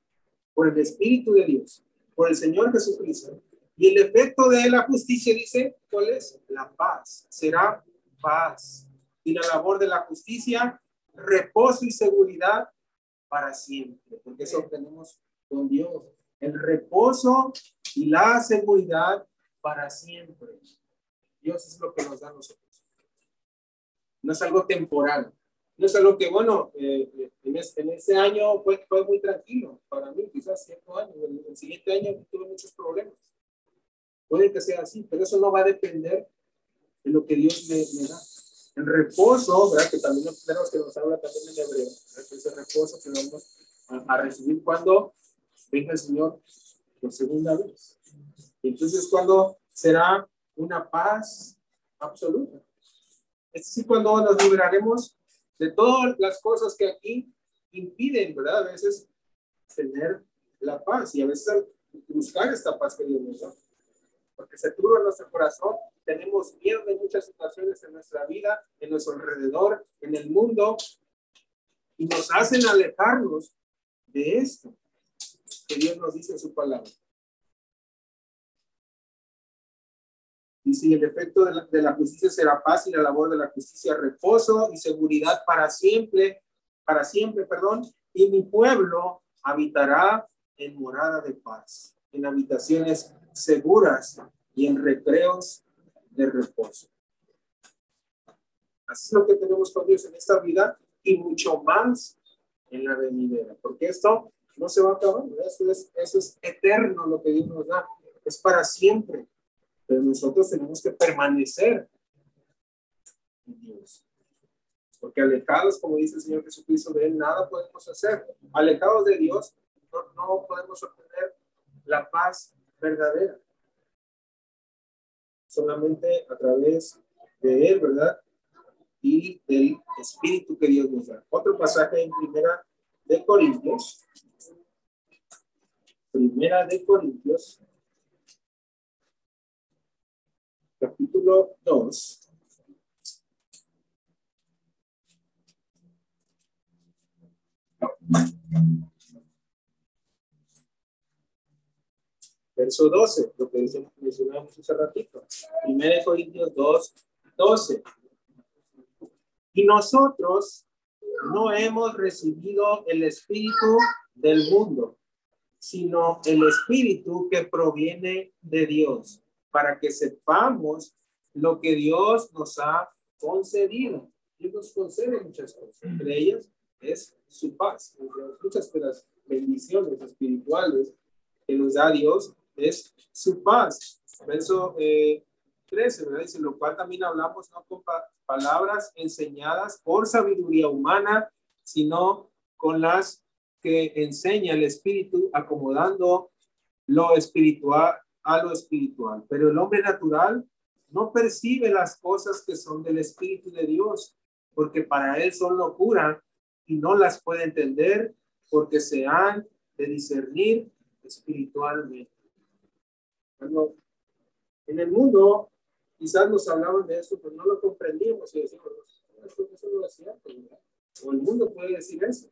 por el Espíritu de Dios, por el Señor Jesucristo. Y el efecto de la justicia dice, ¿cuál es? La paz. Será paz. Y la labor de la justicia, reposo y seguridad para siempre, porque eso obtenemos con Dios. El reposo y la seguridad para siempre. Dios es lo que nos da a nosotros no es algo temporal. No es algo que, bueno, eh, eh, en, ese, año fue, fue, muy tranquilo para mí, quizás cierto año. El, el siguiente año tuve muchos problemas. Puede que sea así, pero eso no va a depender de lo que Dios me, da. El reposo, ¿verdad? Que también tenemos que nos habla también en hebreo, ese reposo que vamos a, a, recibir cuando venga el Señor por segunda vez. Entonces, cuando será una paz absoluta. Es así cuando nos liberaremos de todas las cosas que aquí impiden, ¿verdad? A veces tener la paz y a veces buscar esta paz que Dios nos da. Porque se turba nuestro corazón, tenemos miedo de muchas situaciones en nuestra vida, en nuestro alrededor, en el mundo, y nos hacen alejarnos de esto que Dios nos dice en su palabra. Dice, el efecto de la, de la, justicia será paz y la labor de la justicia reposo y seguridad para siempre, para siempre, perdón, y mi pueblo habitará en morada de paz, en habitaciones seguras y en recreos de reposo. Así es lo que tenemos con Dios en esta vida y mucho más en la venidera, porque esto no se va a acabar, eso es, eso es eterno lo que Dios nos da, es para siempre. Pero nosotros tenemos que permanecer en Dios. Porque alejados, como dice el Señor Jesucristo, de Él nada podemos hacer. Alejados de Dios, no, podemos obtener la paz verdadera. Solamente a través de Él, ¿verdad? Y del Espíritu que Dios nos da. Otro pasaje en Primera de Corintios. Primera de Corintios, capítulo 2. Verso 12, lo que mencionamos hace ratito. 1 Corintios 2, 12. Y nosotros no hemos recibido el espíritu del mundo, sino el espíritu que proviene de Dios para que sepamos lo que Dios nos ha concedido. Dios nos concede muchas cosas, entre ellas es su paz. Muchas de las bendiciones espirituales que nos da Dios es su paz. Verso, eh, 13, ¿verdad? Dice, lo cual también hablamos no con palabras enseñadas por sabiduría humana, sino con las que enseña el Espíritu, acomodando lo espiritual a lo espiritual. Pero el hombre natural no percibe las cosas que son del Espíritu de Dios, porque para él son locura y no las puede entender porque se han de discernir espiritualmente. en el mundo quizás nos hablaban de eso, pero no lo comprendíamos y decíamos, esto, no es cierto, o el mundo puede decir eso.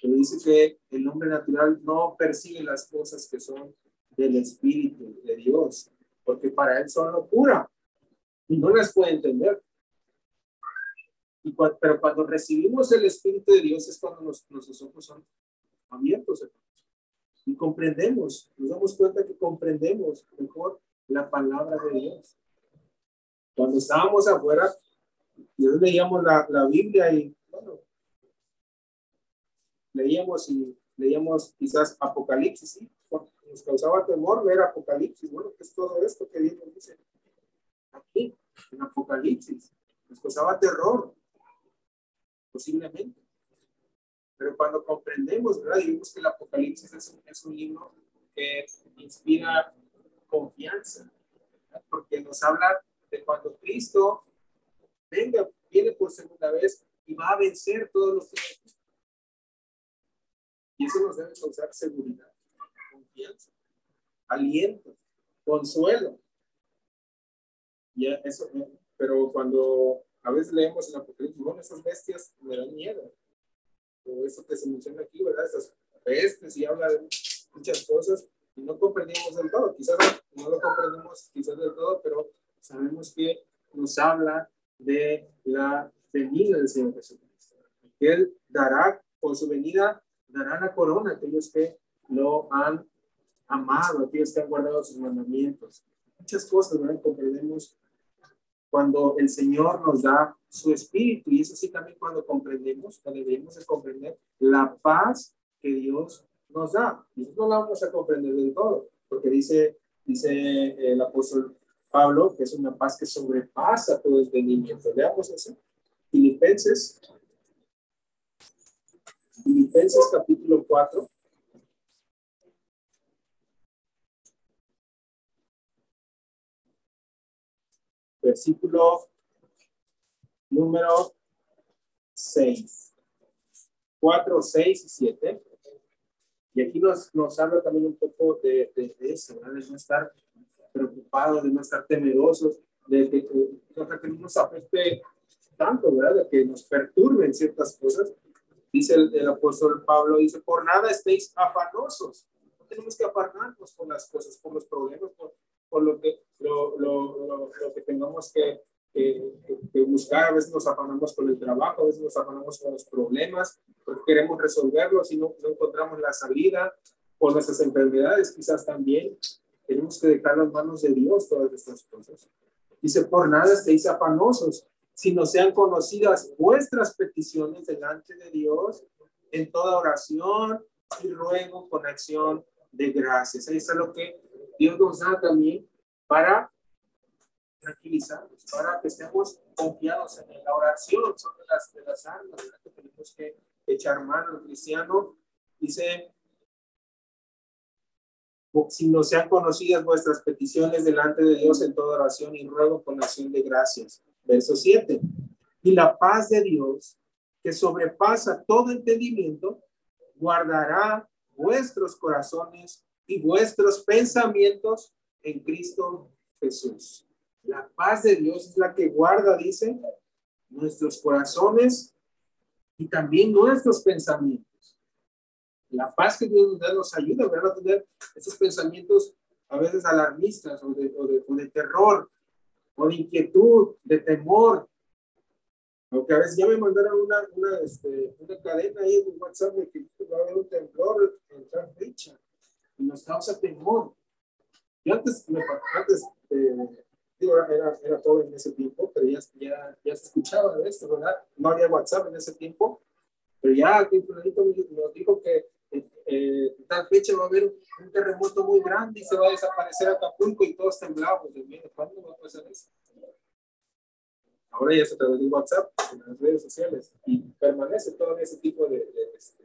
Pero dice que el hombre natural no percibe las cosas que son del Espíritu de Dios, porque para él son locura y no las puede entender. Y pero cuando recibimos el Espíritu de Dios es cuando nuestros ojos son abiertos y comprendemos, nos damos cuenta que comprendemos mejor la palabra de Dios. Cuando estábamos afuera, nosotros leíamos la, Biblia y, leíamos y leíamos quizás Apocalipsis, ¿sí? Nos causaba temor ver Apocalipsis. Bueno, ¿qué es todo esto que Dios nos dice? Aquí, en Apocalipsis. Nos causaba terror, posiblemente. Pero cuando comprendemos, ¿verdad? Y vemos que el Apocalipsis es un, libro que inspira confianza, porque nos habla de cuando Cristo venga, viene por segunda vez y va a vencer todos los que Y eso nos debe causar seguridad, confianza, aliento, consuelo. Y eso, pero cuando a veces leemos en Apocalipsis, bueno, esas bestias me dan miedo o eso que se menciona aquí, ¿verdad? Esas pestes y habla de muchas cosas y no comprendemos del todo. Quizás no, lo comprendemos quizás del todo, pero sabemos que nos habla de la venida del Señor Jesucristo. Él dará, por su venida, dará la corona a aquellos que lo han amado, aquellos que han guardado sus mandamientos. Muchas cosas, ¿verdad? Comprendemos cuando el Señor nos da su espíritu. Y eso sí también cuando comprendemos, cuando debemos de comprender la paz que Dios nos da. Y no la vamos a comprender del todo, porque dice, dice el apóstol Pablo que es una paz que sobrepasa todo entendimiento. Veamos eso. Filipenses. Filipenses capítulo 4. Versículo número 6. 4, 6 y 7. Y aquí nos, nos habla también un poco de, de, eso, ¿verdad? de no estar preocupados, de no estar temerosos, de que, que no nos afecte tanto, ¿verdad? De que nos perturben ciertas cosas. Dice el, el, apóstol Pablo, dice, por nada estéis afanosos. No tenemos que afanarnos por las cosas, por los problemas, por, por lo, que, lo, lo, lo, que tengamos que que, buscar, a veces nos afanamos con el trabajo, a veces nos afanamos con los problemas, porque queremos resolverlos y no, no encontramos la salida, por nuestras enfermedades quizás también. Tenemos que dejar las manos de Dios todas estas cosas. Dice, por nada estéis afanosos, sino sean conocidas vuestras peticiones delante de Dios en toda oración y ruego con acción de gracias. Ahí está lo que Dios nos da también para tranquilizarnos, para que estemos confiados en la oración sobre las, de las almas, que tenemos que echar mano al cristiano. Dice, si no sean conocidas vuestras peticiones delante de Dios en toda oración y ruego con acción de gracias. Verso 7. Y la paz de Dios, que sobrepasa todo entendimiento, guardará vuestros corazones y vuestros pensamientos en Cristo Jesús. La paz de Dios es la que guarda, dice, nuestros corazones y también nuestros pensamientos. La paz que Dios nos da nos ayuda a tener esos pensamientos a veces alarmistas o de, o de, terror o de inquietud, de temor. Aunque a veces ya me mandaron una, una, este, una cadena ahí en WhatsApp de que va a haber un temblor en tal fecha y nos causa temor. Yo antes, antes eh, era, era joven en ese tiempo, pero ya, ya, ya se escuchaba de esto, ¿verdad? No había WhatsApp en ese tiempo, pero ya nos dijo que eh, tal fecha va a haber un terremoto muy grande y se va a desaparecer Acapulco y todos temblamos. ¿Cuándo va a pasar eso? Ahora ya se través de WhatsApp, en las redes sociales, y permanece todo ese tipo de, de, este,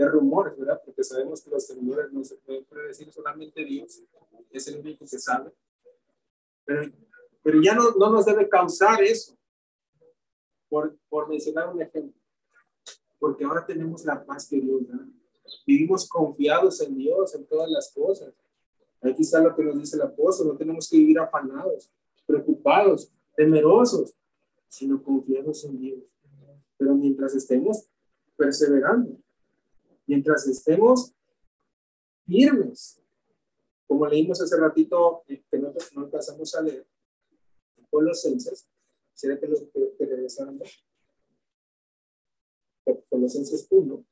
de, rumores, ¿verdad? Porque sabemos que los temblores no se pueden predecir, solamente Dios es el único que sabe. Pero, pero ya no, no nos debe causar eso, por, por mencionar un ejemplo. Porque ahora tenemos la paz que Dios da. Vivimos confiados en Dios, en todas las cosas. Aquí está lo que nos dice el apóstol, no tenemos que vivir afanados, preocupados, temerosos, sino confiados en Dios. Pero mientras estemos perseverando, mientras estemos firmes, como leímos hace ratito, eh, que no, no alcanzamos a leer, Colosenses, ¿será que lo que, que regresamos? Colosenses 1.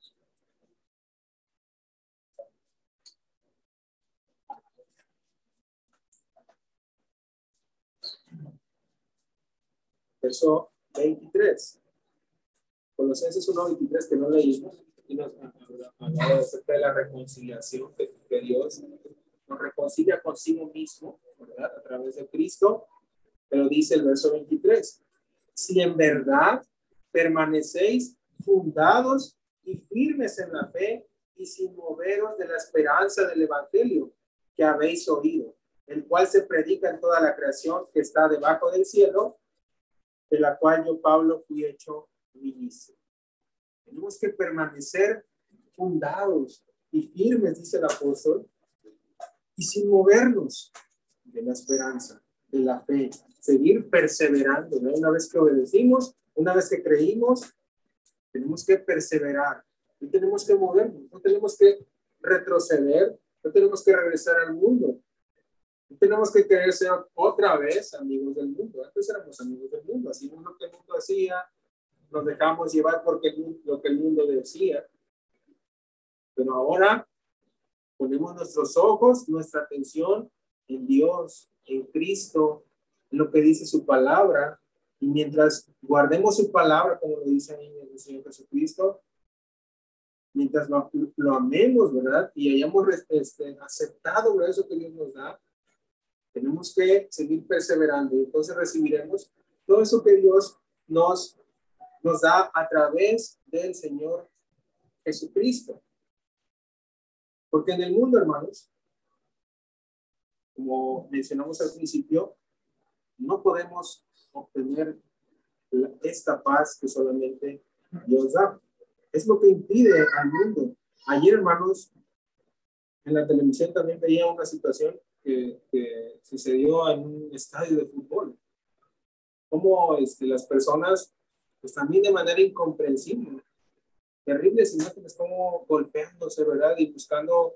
verso 23. Colosenses 1, 23, que no leímos, y nos habla acerca de la reconciliación que, que, Dios nos reconcilia consigo mismo, ¿verdad? A través de Cristo. Pero dice el verso 23, si en verdad permanecéis fundados y firmes en la fe y sin moveros de la esperanza del Evangelio que habéis oído, el cual se predica en toda la creación que está debajo del cielo, de la cual yo, Pablo, fui hecho ministro. Tenemos que permanecer fundados y firmes, dice el apóstol, y sin movernos de la esperanza, de la fe, seguir perseverando. Una vez que obedecimos, una vez que creímos, tenemos que perseverar y tenemos que movernos, no tenemos que retroceder, no tenemos que regresar al mundo, tenemos que querer ser otra vez amigos del mundo. Antes éramos amigos del mundo, hacíamos lo que el mundo hacía, nos dejamos llevar porque lo que el mundo decía. Pero ahora ponemos nuestros ojos, nuestra atención en Dios, en Cristo, en lo que dice su palabra. Y mientras guardemos su palabra, como lo dice el Señor Jesucristo, mientras lo, lo amemos, ¿verdad? Y hayamos este, aceptado eso que Dios nos da, tenemos que seguir perseverando y entonces recibiremos todo eso que Dios nos, nos da a través del Señor Jesucristo. Porque en el mundo, hermanos, como mencionamos al principio, no podemos obtener esta paz que solamente Dios da. Es lo que impide al mundo. Ayer, hermanos, en la televisión también veía una situación que, sucedió en un estadio de fútbol. Cómo este, las personas, pues también de manera incomprensible, terribles imágenes como golpeándose, ¿verdad? Y buscando,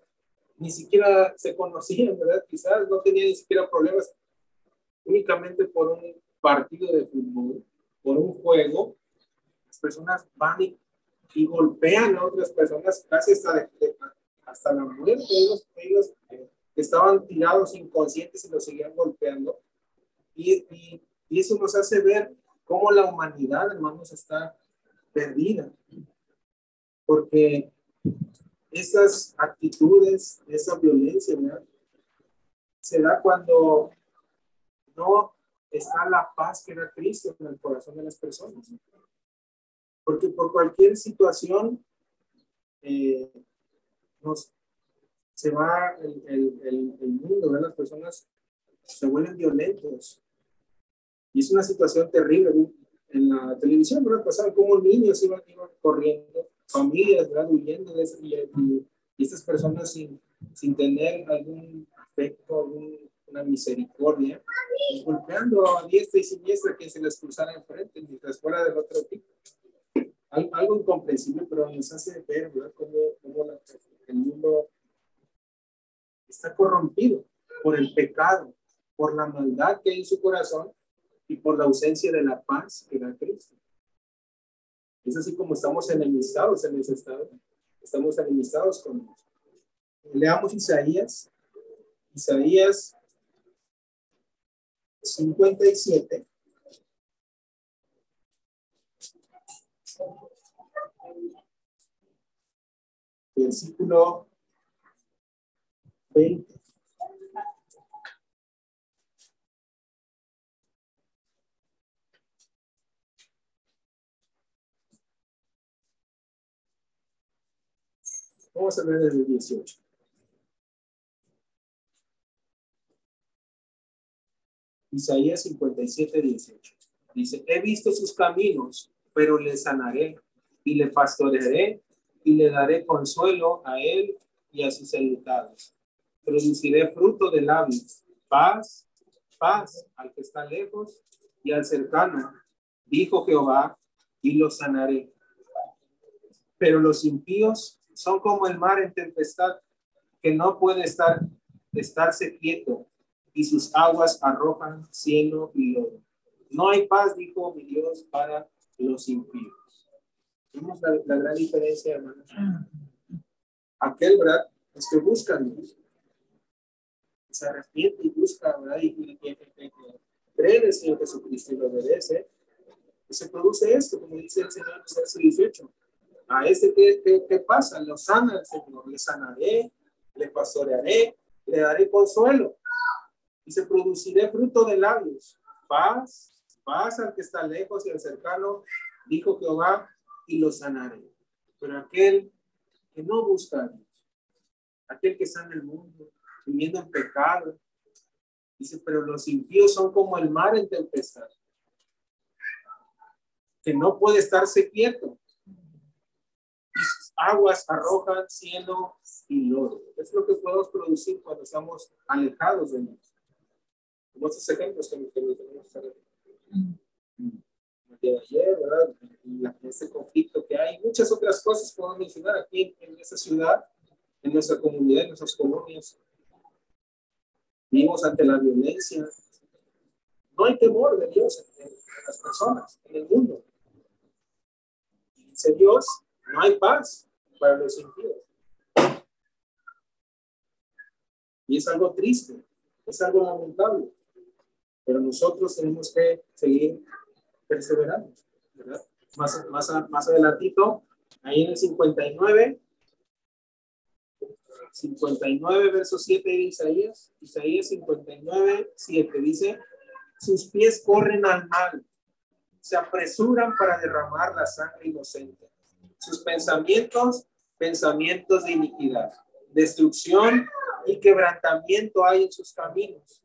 ni siquiera se conocían, ¿verdad? Quizás no tenían ni siquiera problemas, únicamente por un partido de fútbol, por un juego, las personas van y, golpean a otras personas casi hasta, hasta la muerte. Ellos, ellos eh, que estaban tirados inconscientes y los seguían golpeando. Y, y, eso nos hace ver cómo la humanidad, hermanos, está perdida. Porque estas actitudes, esa violencia, ¿verdad? Se da cuando no está la paz que era Cristo en el corazón de las personas. Porque por cualquier situación eh, nos se va el, el, el, mundo, ¿verdad? las personas se vuelven violentos. Y es una situación terrible. En la televisión, ¿verdad? Pasaban como niños iban, iban corriendo, familias, ¿verdad? Huyendo de eso, y, y, estas personas sin, sin tener algún afecto, alguna misericordia, pues, golpeando a diestra y siniestra quien se les cruzara enfrente, mientras fuera del otro tipo. algo incomprensible, pero nos hace ver, ¿verdad? Cómo, cómo la, el mundo está corrompido por el pecado, por la maldad que hay en su corazón y por la ausencia de la paz que da Cristo. Es así como estamos enemistados en ese estado. Estamos enemistados con Dios. Leamos Isaías. Isaías 57. versículo 20. Vamos a ver desde el 18. Isaías 57, 18. Dice, he visto sus caminos, pero le sanaré y le pastorearé y le daré consuelo a él y a sus enlutados. Produciré fruto de labios, paz, paz al que está lejos y al cercano, dijo Jehová, y lo sanaré. Pero los impíos son como el mar en tempestad, que no puede estar, estarse quieto, y sus aguas arrojan cielo y lodo. No hay paz, dijo mi Dios, para los impíos. Vemos la, gran diferencia, hermanos. Aquel, ¿verdad? Es que buscan Se arrepiente y busca, ¿verdad? Y, y, cree en Señor Jesucristo y lo obedece. Y se produce esto, como dice el Señor en el verso 18. A este, ¿qué, qué, pasa? Lo sana el Señor. Le sanaré, le pastorearé, le daré consuelo. Y se produciré fruto de labios. Paz, paz al que está lejos y al cercano, dijo Jehová, y lo sanaré. Pero aquel que no busca a Dios, aquel que está en el mundo, viviendo en pecado, dice, pero los impíos son como el mar en tempestad, que no puede estarse quieto. Y aguas arrojan cielo y lodo. Es lo que podemos producir cuando estamos alejados de Dios. Como estos ejemplos que, tenemos de ayer, ¿verdad? En este conflicto que hay. Muchas otras cosas podemos mencionar aquí en, esta ciudad, en nuestra comunidad, en nuestras colonias. Vivimos ante la violencia. No hay temor de Dios en, las personas, en el mundo. dice Dios, no hay paz Y es algo triste, es algo lamentable. Pero nosotros tenemos que seguir perseverando, más, más adelantito, ahí en el 59, 59, verso 7 de Isaías, Isaías 59, 7 dice, sus pies corren al mal, se apresuran para derramar la sangre inocente. Sus pensamientos, pensamientos de iniquidad, destrucción y quebrantamiento hay en sus caminos.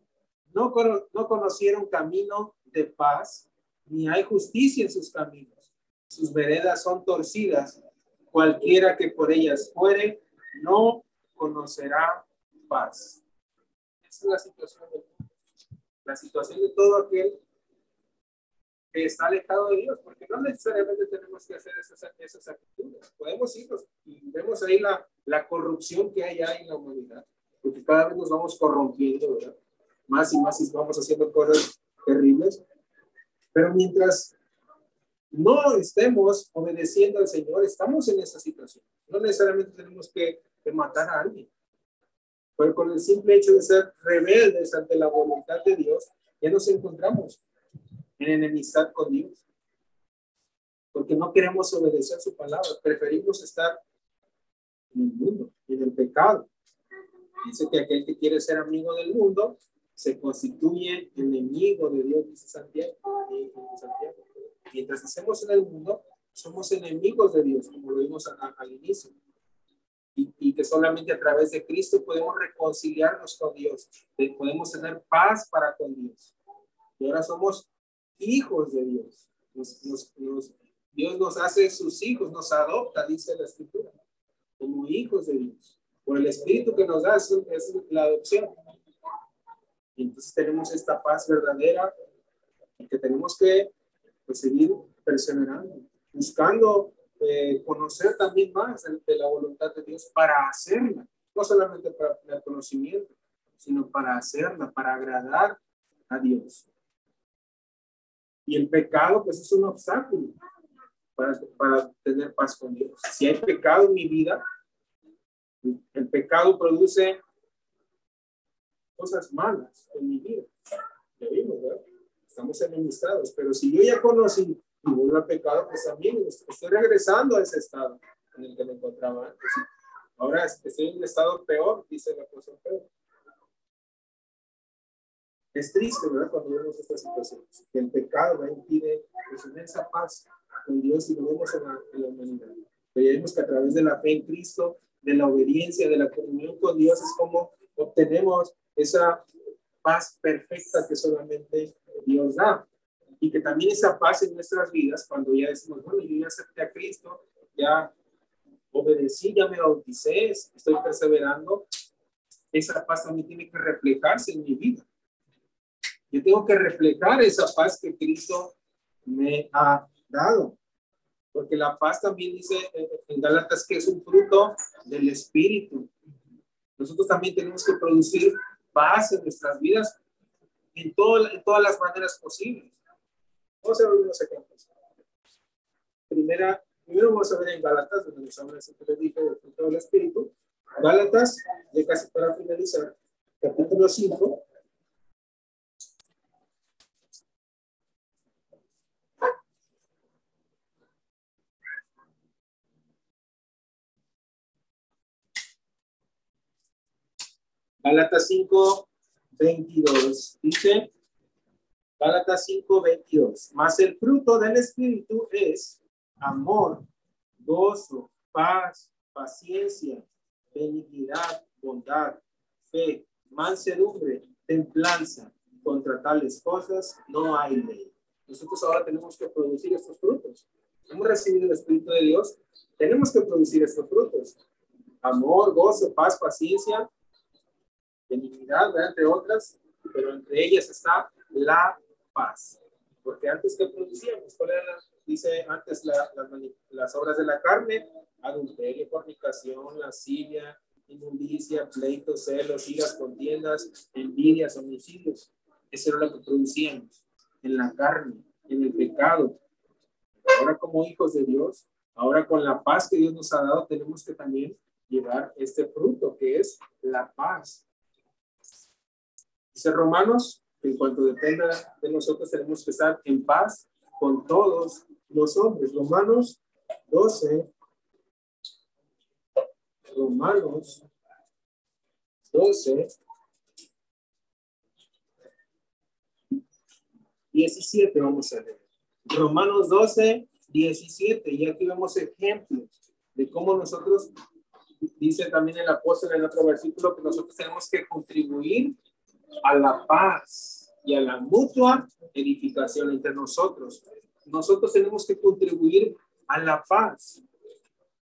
No, no conocieron camino de paz, ni hay justicia en sus caminos. Sus veredas son torcidas. Cualquiera que por ellas fuere, no conocerá paz. Esa es la situación de, la situación de todo aquel que está alejado de Dios, porque no necesariamente tenemos que hacer esas, esas actitudes. Podemos irnos y vemos ahí la, la corrupción que hay ahí en la humanidad, porque cada vez nos vamos corrompiendo, ¿verdad? Más y más y vamos haciendo cosas terribles pero mientras no estemos obedeciendo al Señor, estamos en esa situación. No necesariamente tenemos que, matar a alguien. Pero con el simple hecho de ser rebeldes ante la voluntad de Dios, ya nos encontramos en enemistad con Dios. Porque no queremos obedecer su palabra, preferimos estar en el mundo, en el pecado. Dice que aquel que quiere ser amigo del mundo se constituye enemigo de Dios, dice Santiago. Mientras hacemos en el mundo, somos enemigos de Dios, como lo vimos al inicio. Y, y, que solamente a través de Cristo podemos reconciliarnos con Dios, podemos tener paz para con Dios. Y ahora somos hijos de Dios. Dios nos hace sus hijos, nos adopta, dice la Escritura, como hijos de Dios. Por el Espíritu que nos da es la adopción. Y entonces tenemos esta paz verdadera que tenemos que pues, seguir perseverando, buscando eh, conocer también más de, la voluntad de Dios para hacerla, no solamente para el conocimiento, sino para hacerla, para agradar a Dios. Y el pecado, pues es un obstáculo para, para tener paz con Dios. Si hay pecado en mi vida, el pecado produce cosas malas en mi vida. Ya vimos, ¿verdad? Estamos enemistados, pero si yo ya conocí y vuelvo al pecado, pues también estoy regresando a ese estado en el que me encontraba antes. Ahora estoy en un estado peor, dice la cosa peor. Es triste, ¿verdad? Cuando vemos estas situaciones. Que el pecado ¿verdad? impide pues, esa paz con Dios y lo vemos en la, en la humanidad. Pero ya vemos que a través de la fe en Cristo, de la obediencia, de la comunión con Dios, es como obtenemos esa paz perfecta que solamente Dios da. Y que también esa paz en nuestras vidas, cuando ya decimos, bueno, yo ya acepté a Cristo, ya obedecí, ya me bauticé, estoy perseverando, esa paz también tiene que reflejarse en mi vida. Yo tengo que reflejar esa paz que Cristo me ha dado. Porque la paz también dice en Gálatas que es un fruto del Espíritu. Nosotros también tenemos que producir paz en nuestras vidas en, todo, en todas las maneras posibles. Vamos a ver unos ejemplos. Primera, primero vamos a ver en Gálatas, donde nos habla les dije del fruto del Espíritu. Gálatas, ya casi para finalizar, capítulo 5, Gálatas 5, 22. Dice, Gálatas 5, 22. Mas el fruto del Espíritu es amor, gozo, paz, paciencia, benignidad, bondad, fe, mansedumbre, templanza. Contra tales cosas no hay ley. Nosotros ahora tenemos que producir estos frutos. Hemos recibido el Espíritu de Dios, tenemos que producir estos frutos. Amor, gozo, paz, paciencia, benignidad, entre otras, pero entre ellas está la paz. Porque antes que producíamos, ¿cuál era? Dice antes la, las obras de la carne, adulterio, fornicación, lascivia, inmundicia, pleitos, celos, iras, contiendas, envidias, homicidios. Eso era lo que producíamos en la carne, en el pecado. Ahora como hijos de Dios, ahora con la paz que Dios nos ha dado, tenemos que también llevar este fruto que es la paz. Dice Romanos, en cuanto dependa de nosotros, tenemos que estar en paz con todos los hombres. Romanos 12. Romanos 12. 17 vamos a ver. Romanos 12, 17. Y aquí vemos ejemplos de cómo nosotros, dice también el apóstol en otro versículo, que nosotros tenemos que contribuir a la paz y a la mutua edificación entre nosotros. Nosotros tenemos que contribuir a la paz.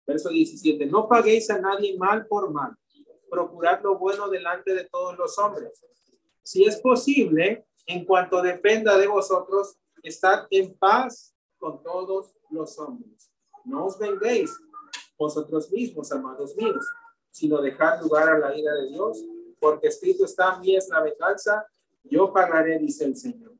Verso 17, no paguéis a nadie mal por mal. Procurad lo bueno delante de todos los hombres. Si es posible, en cuanto dependa de vosotros, estad en paz con todos los hombres. No os venguéis vosotros mismos, amados míos, sino dejad lugar a la ira de Dios, porque escrito está, mi es la venganza, yo pagaré, dice el Señor.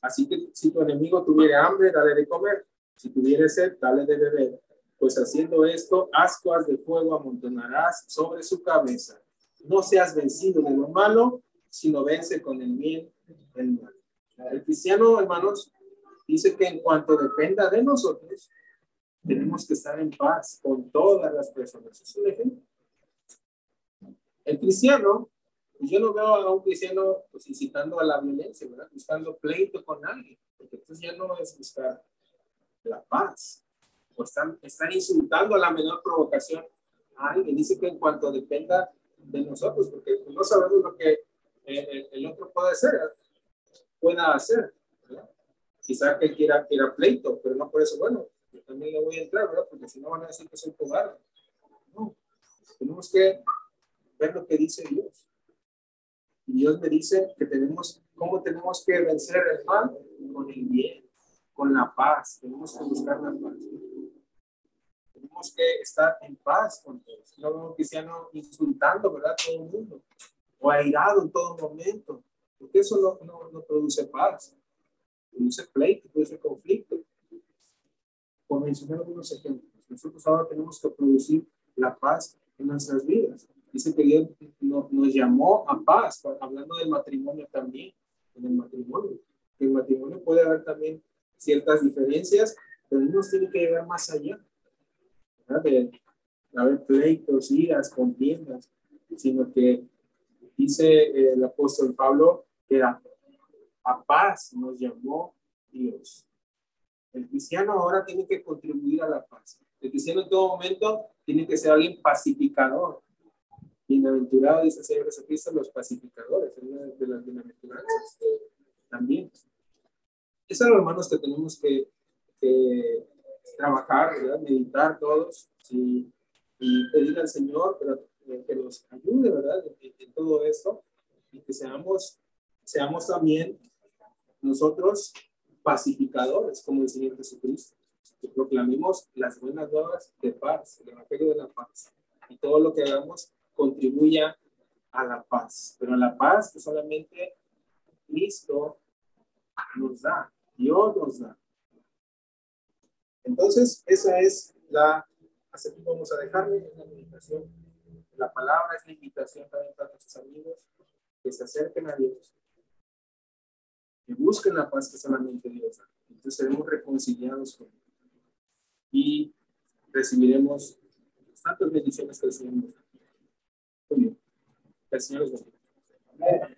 Así que si tu enemigo tuviera hambre, dale de comer. Si tuviera sed, dale de beber. Pues haciendo esto, ascuas de fuego amontonarás sobre su cabeza. No seas vencido de lo malo, sino vence con el bien el mal. El cristiano, hermanos, dice que en cuanto dependa de nosotros, tenemos que estar en paz con todas las personas. Es un ejemplo. El cristiano, pues yo no veo a un cristiano pues, incitando a la violencia, ¿verdad? Buscando pleito con alguien, porque entonces ya no es buscar la paz. O están, están insultando a la menor provocación a alguien. Dice que en cuanto dependa de nosotros, porque no sabemos lo que eh, el, otro puede hacer, pueda hacer. ¿verdad? Quizá que quiera, quiera pleito, pero no por eso, bueno, yo también le voy a entrar, ¿verdad? Porque si no van a decir que soy cobarde. No, tenemos que ver lo que dice Dios. Dios me dice que tenemos, ¿cómo tenemos que vencer el mal? Con el bien, con la paz. Tenemos que buscar la paz. Tenemos que estar en paz con todos. No un cristiano insultando, ¿verdad? Todo el mundo. O airado en todo momento. Porque eso no, no, no produce paz. Produce pleito, produce conflicto. Por mencionar algunos ejemplos. Nosotros ahora tenemos que producir la paz en nuestras vidas. Dice que Dios nos, llamó a paz, hablando del matrimonio también, en el matrimonio. El matrimonio puede haber también ciertas diferencias, pero nos tiene que llegar más allá de, haber pleitos, iras, contiendas, sino que dice el apóstol Pablo que a, a paz nos llamó Dios. El cristiano ahora tiene que contribuir a la paz. El cristiano en todo momento tiene que ser alguien pacificador. Bienaventurado, dice el Señor Jesucristo, los pacificadores, de las bienaventuranzas también. Esos son los hermanos que tenemos que, trabajar, meditar todos y pedir al Señor eh, que nos ayude ¿verdad? En, todo esto y que seamos, seamos también nosotros pacificadores como el Señor Jesucristo, que proclamemos las buenas nuevas de paz, el Evangelio de la paz y todo lo que hagamos contribuya a la paz, pero la paz que solamente Cristo nos da, Dios nos da. Entonces, esa es la, hasta aquí vamos a dejarle la meditación. La palabra es la invitación también para nuestros amigos que se acerquen a Dios, que busquen la paz que solamente Dios da. Entonces seremos reconciliados con Él y recibiremos tantas bendiciones que el nos da. Muy bien. Que el Señor los bendiga.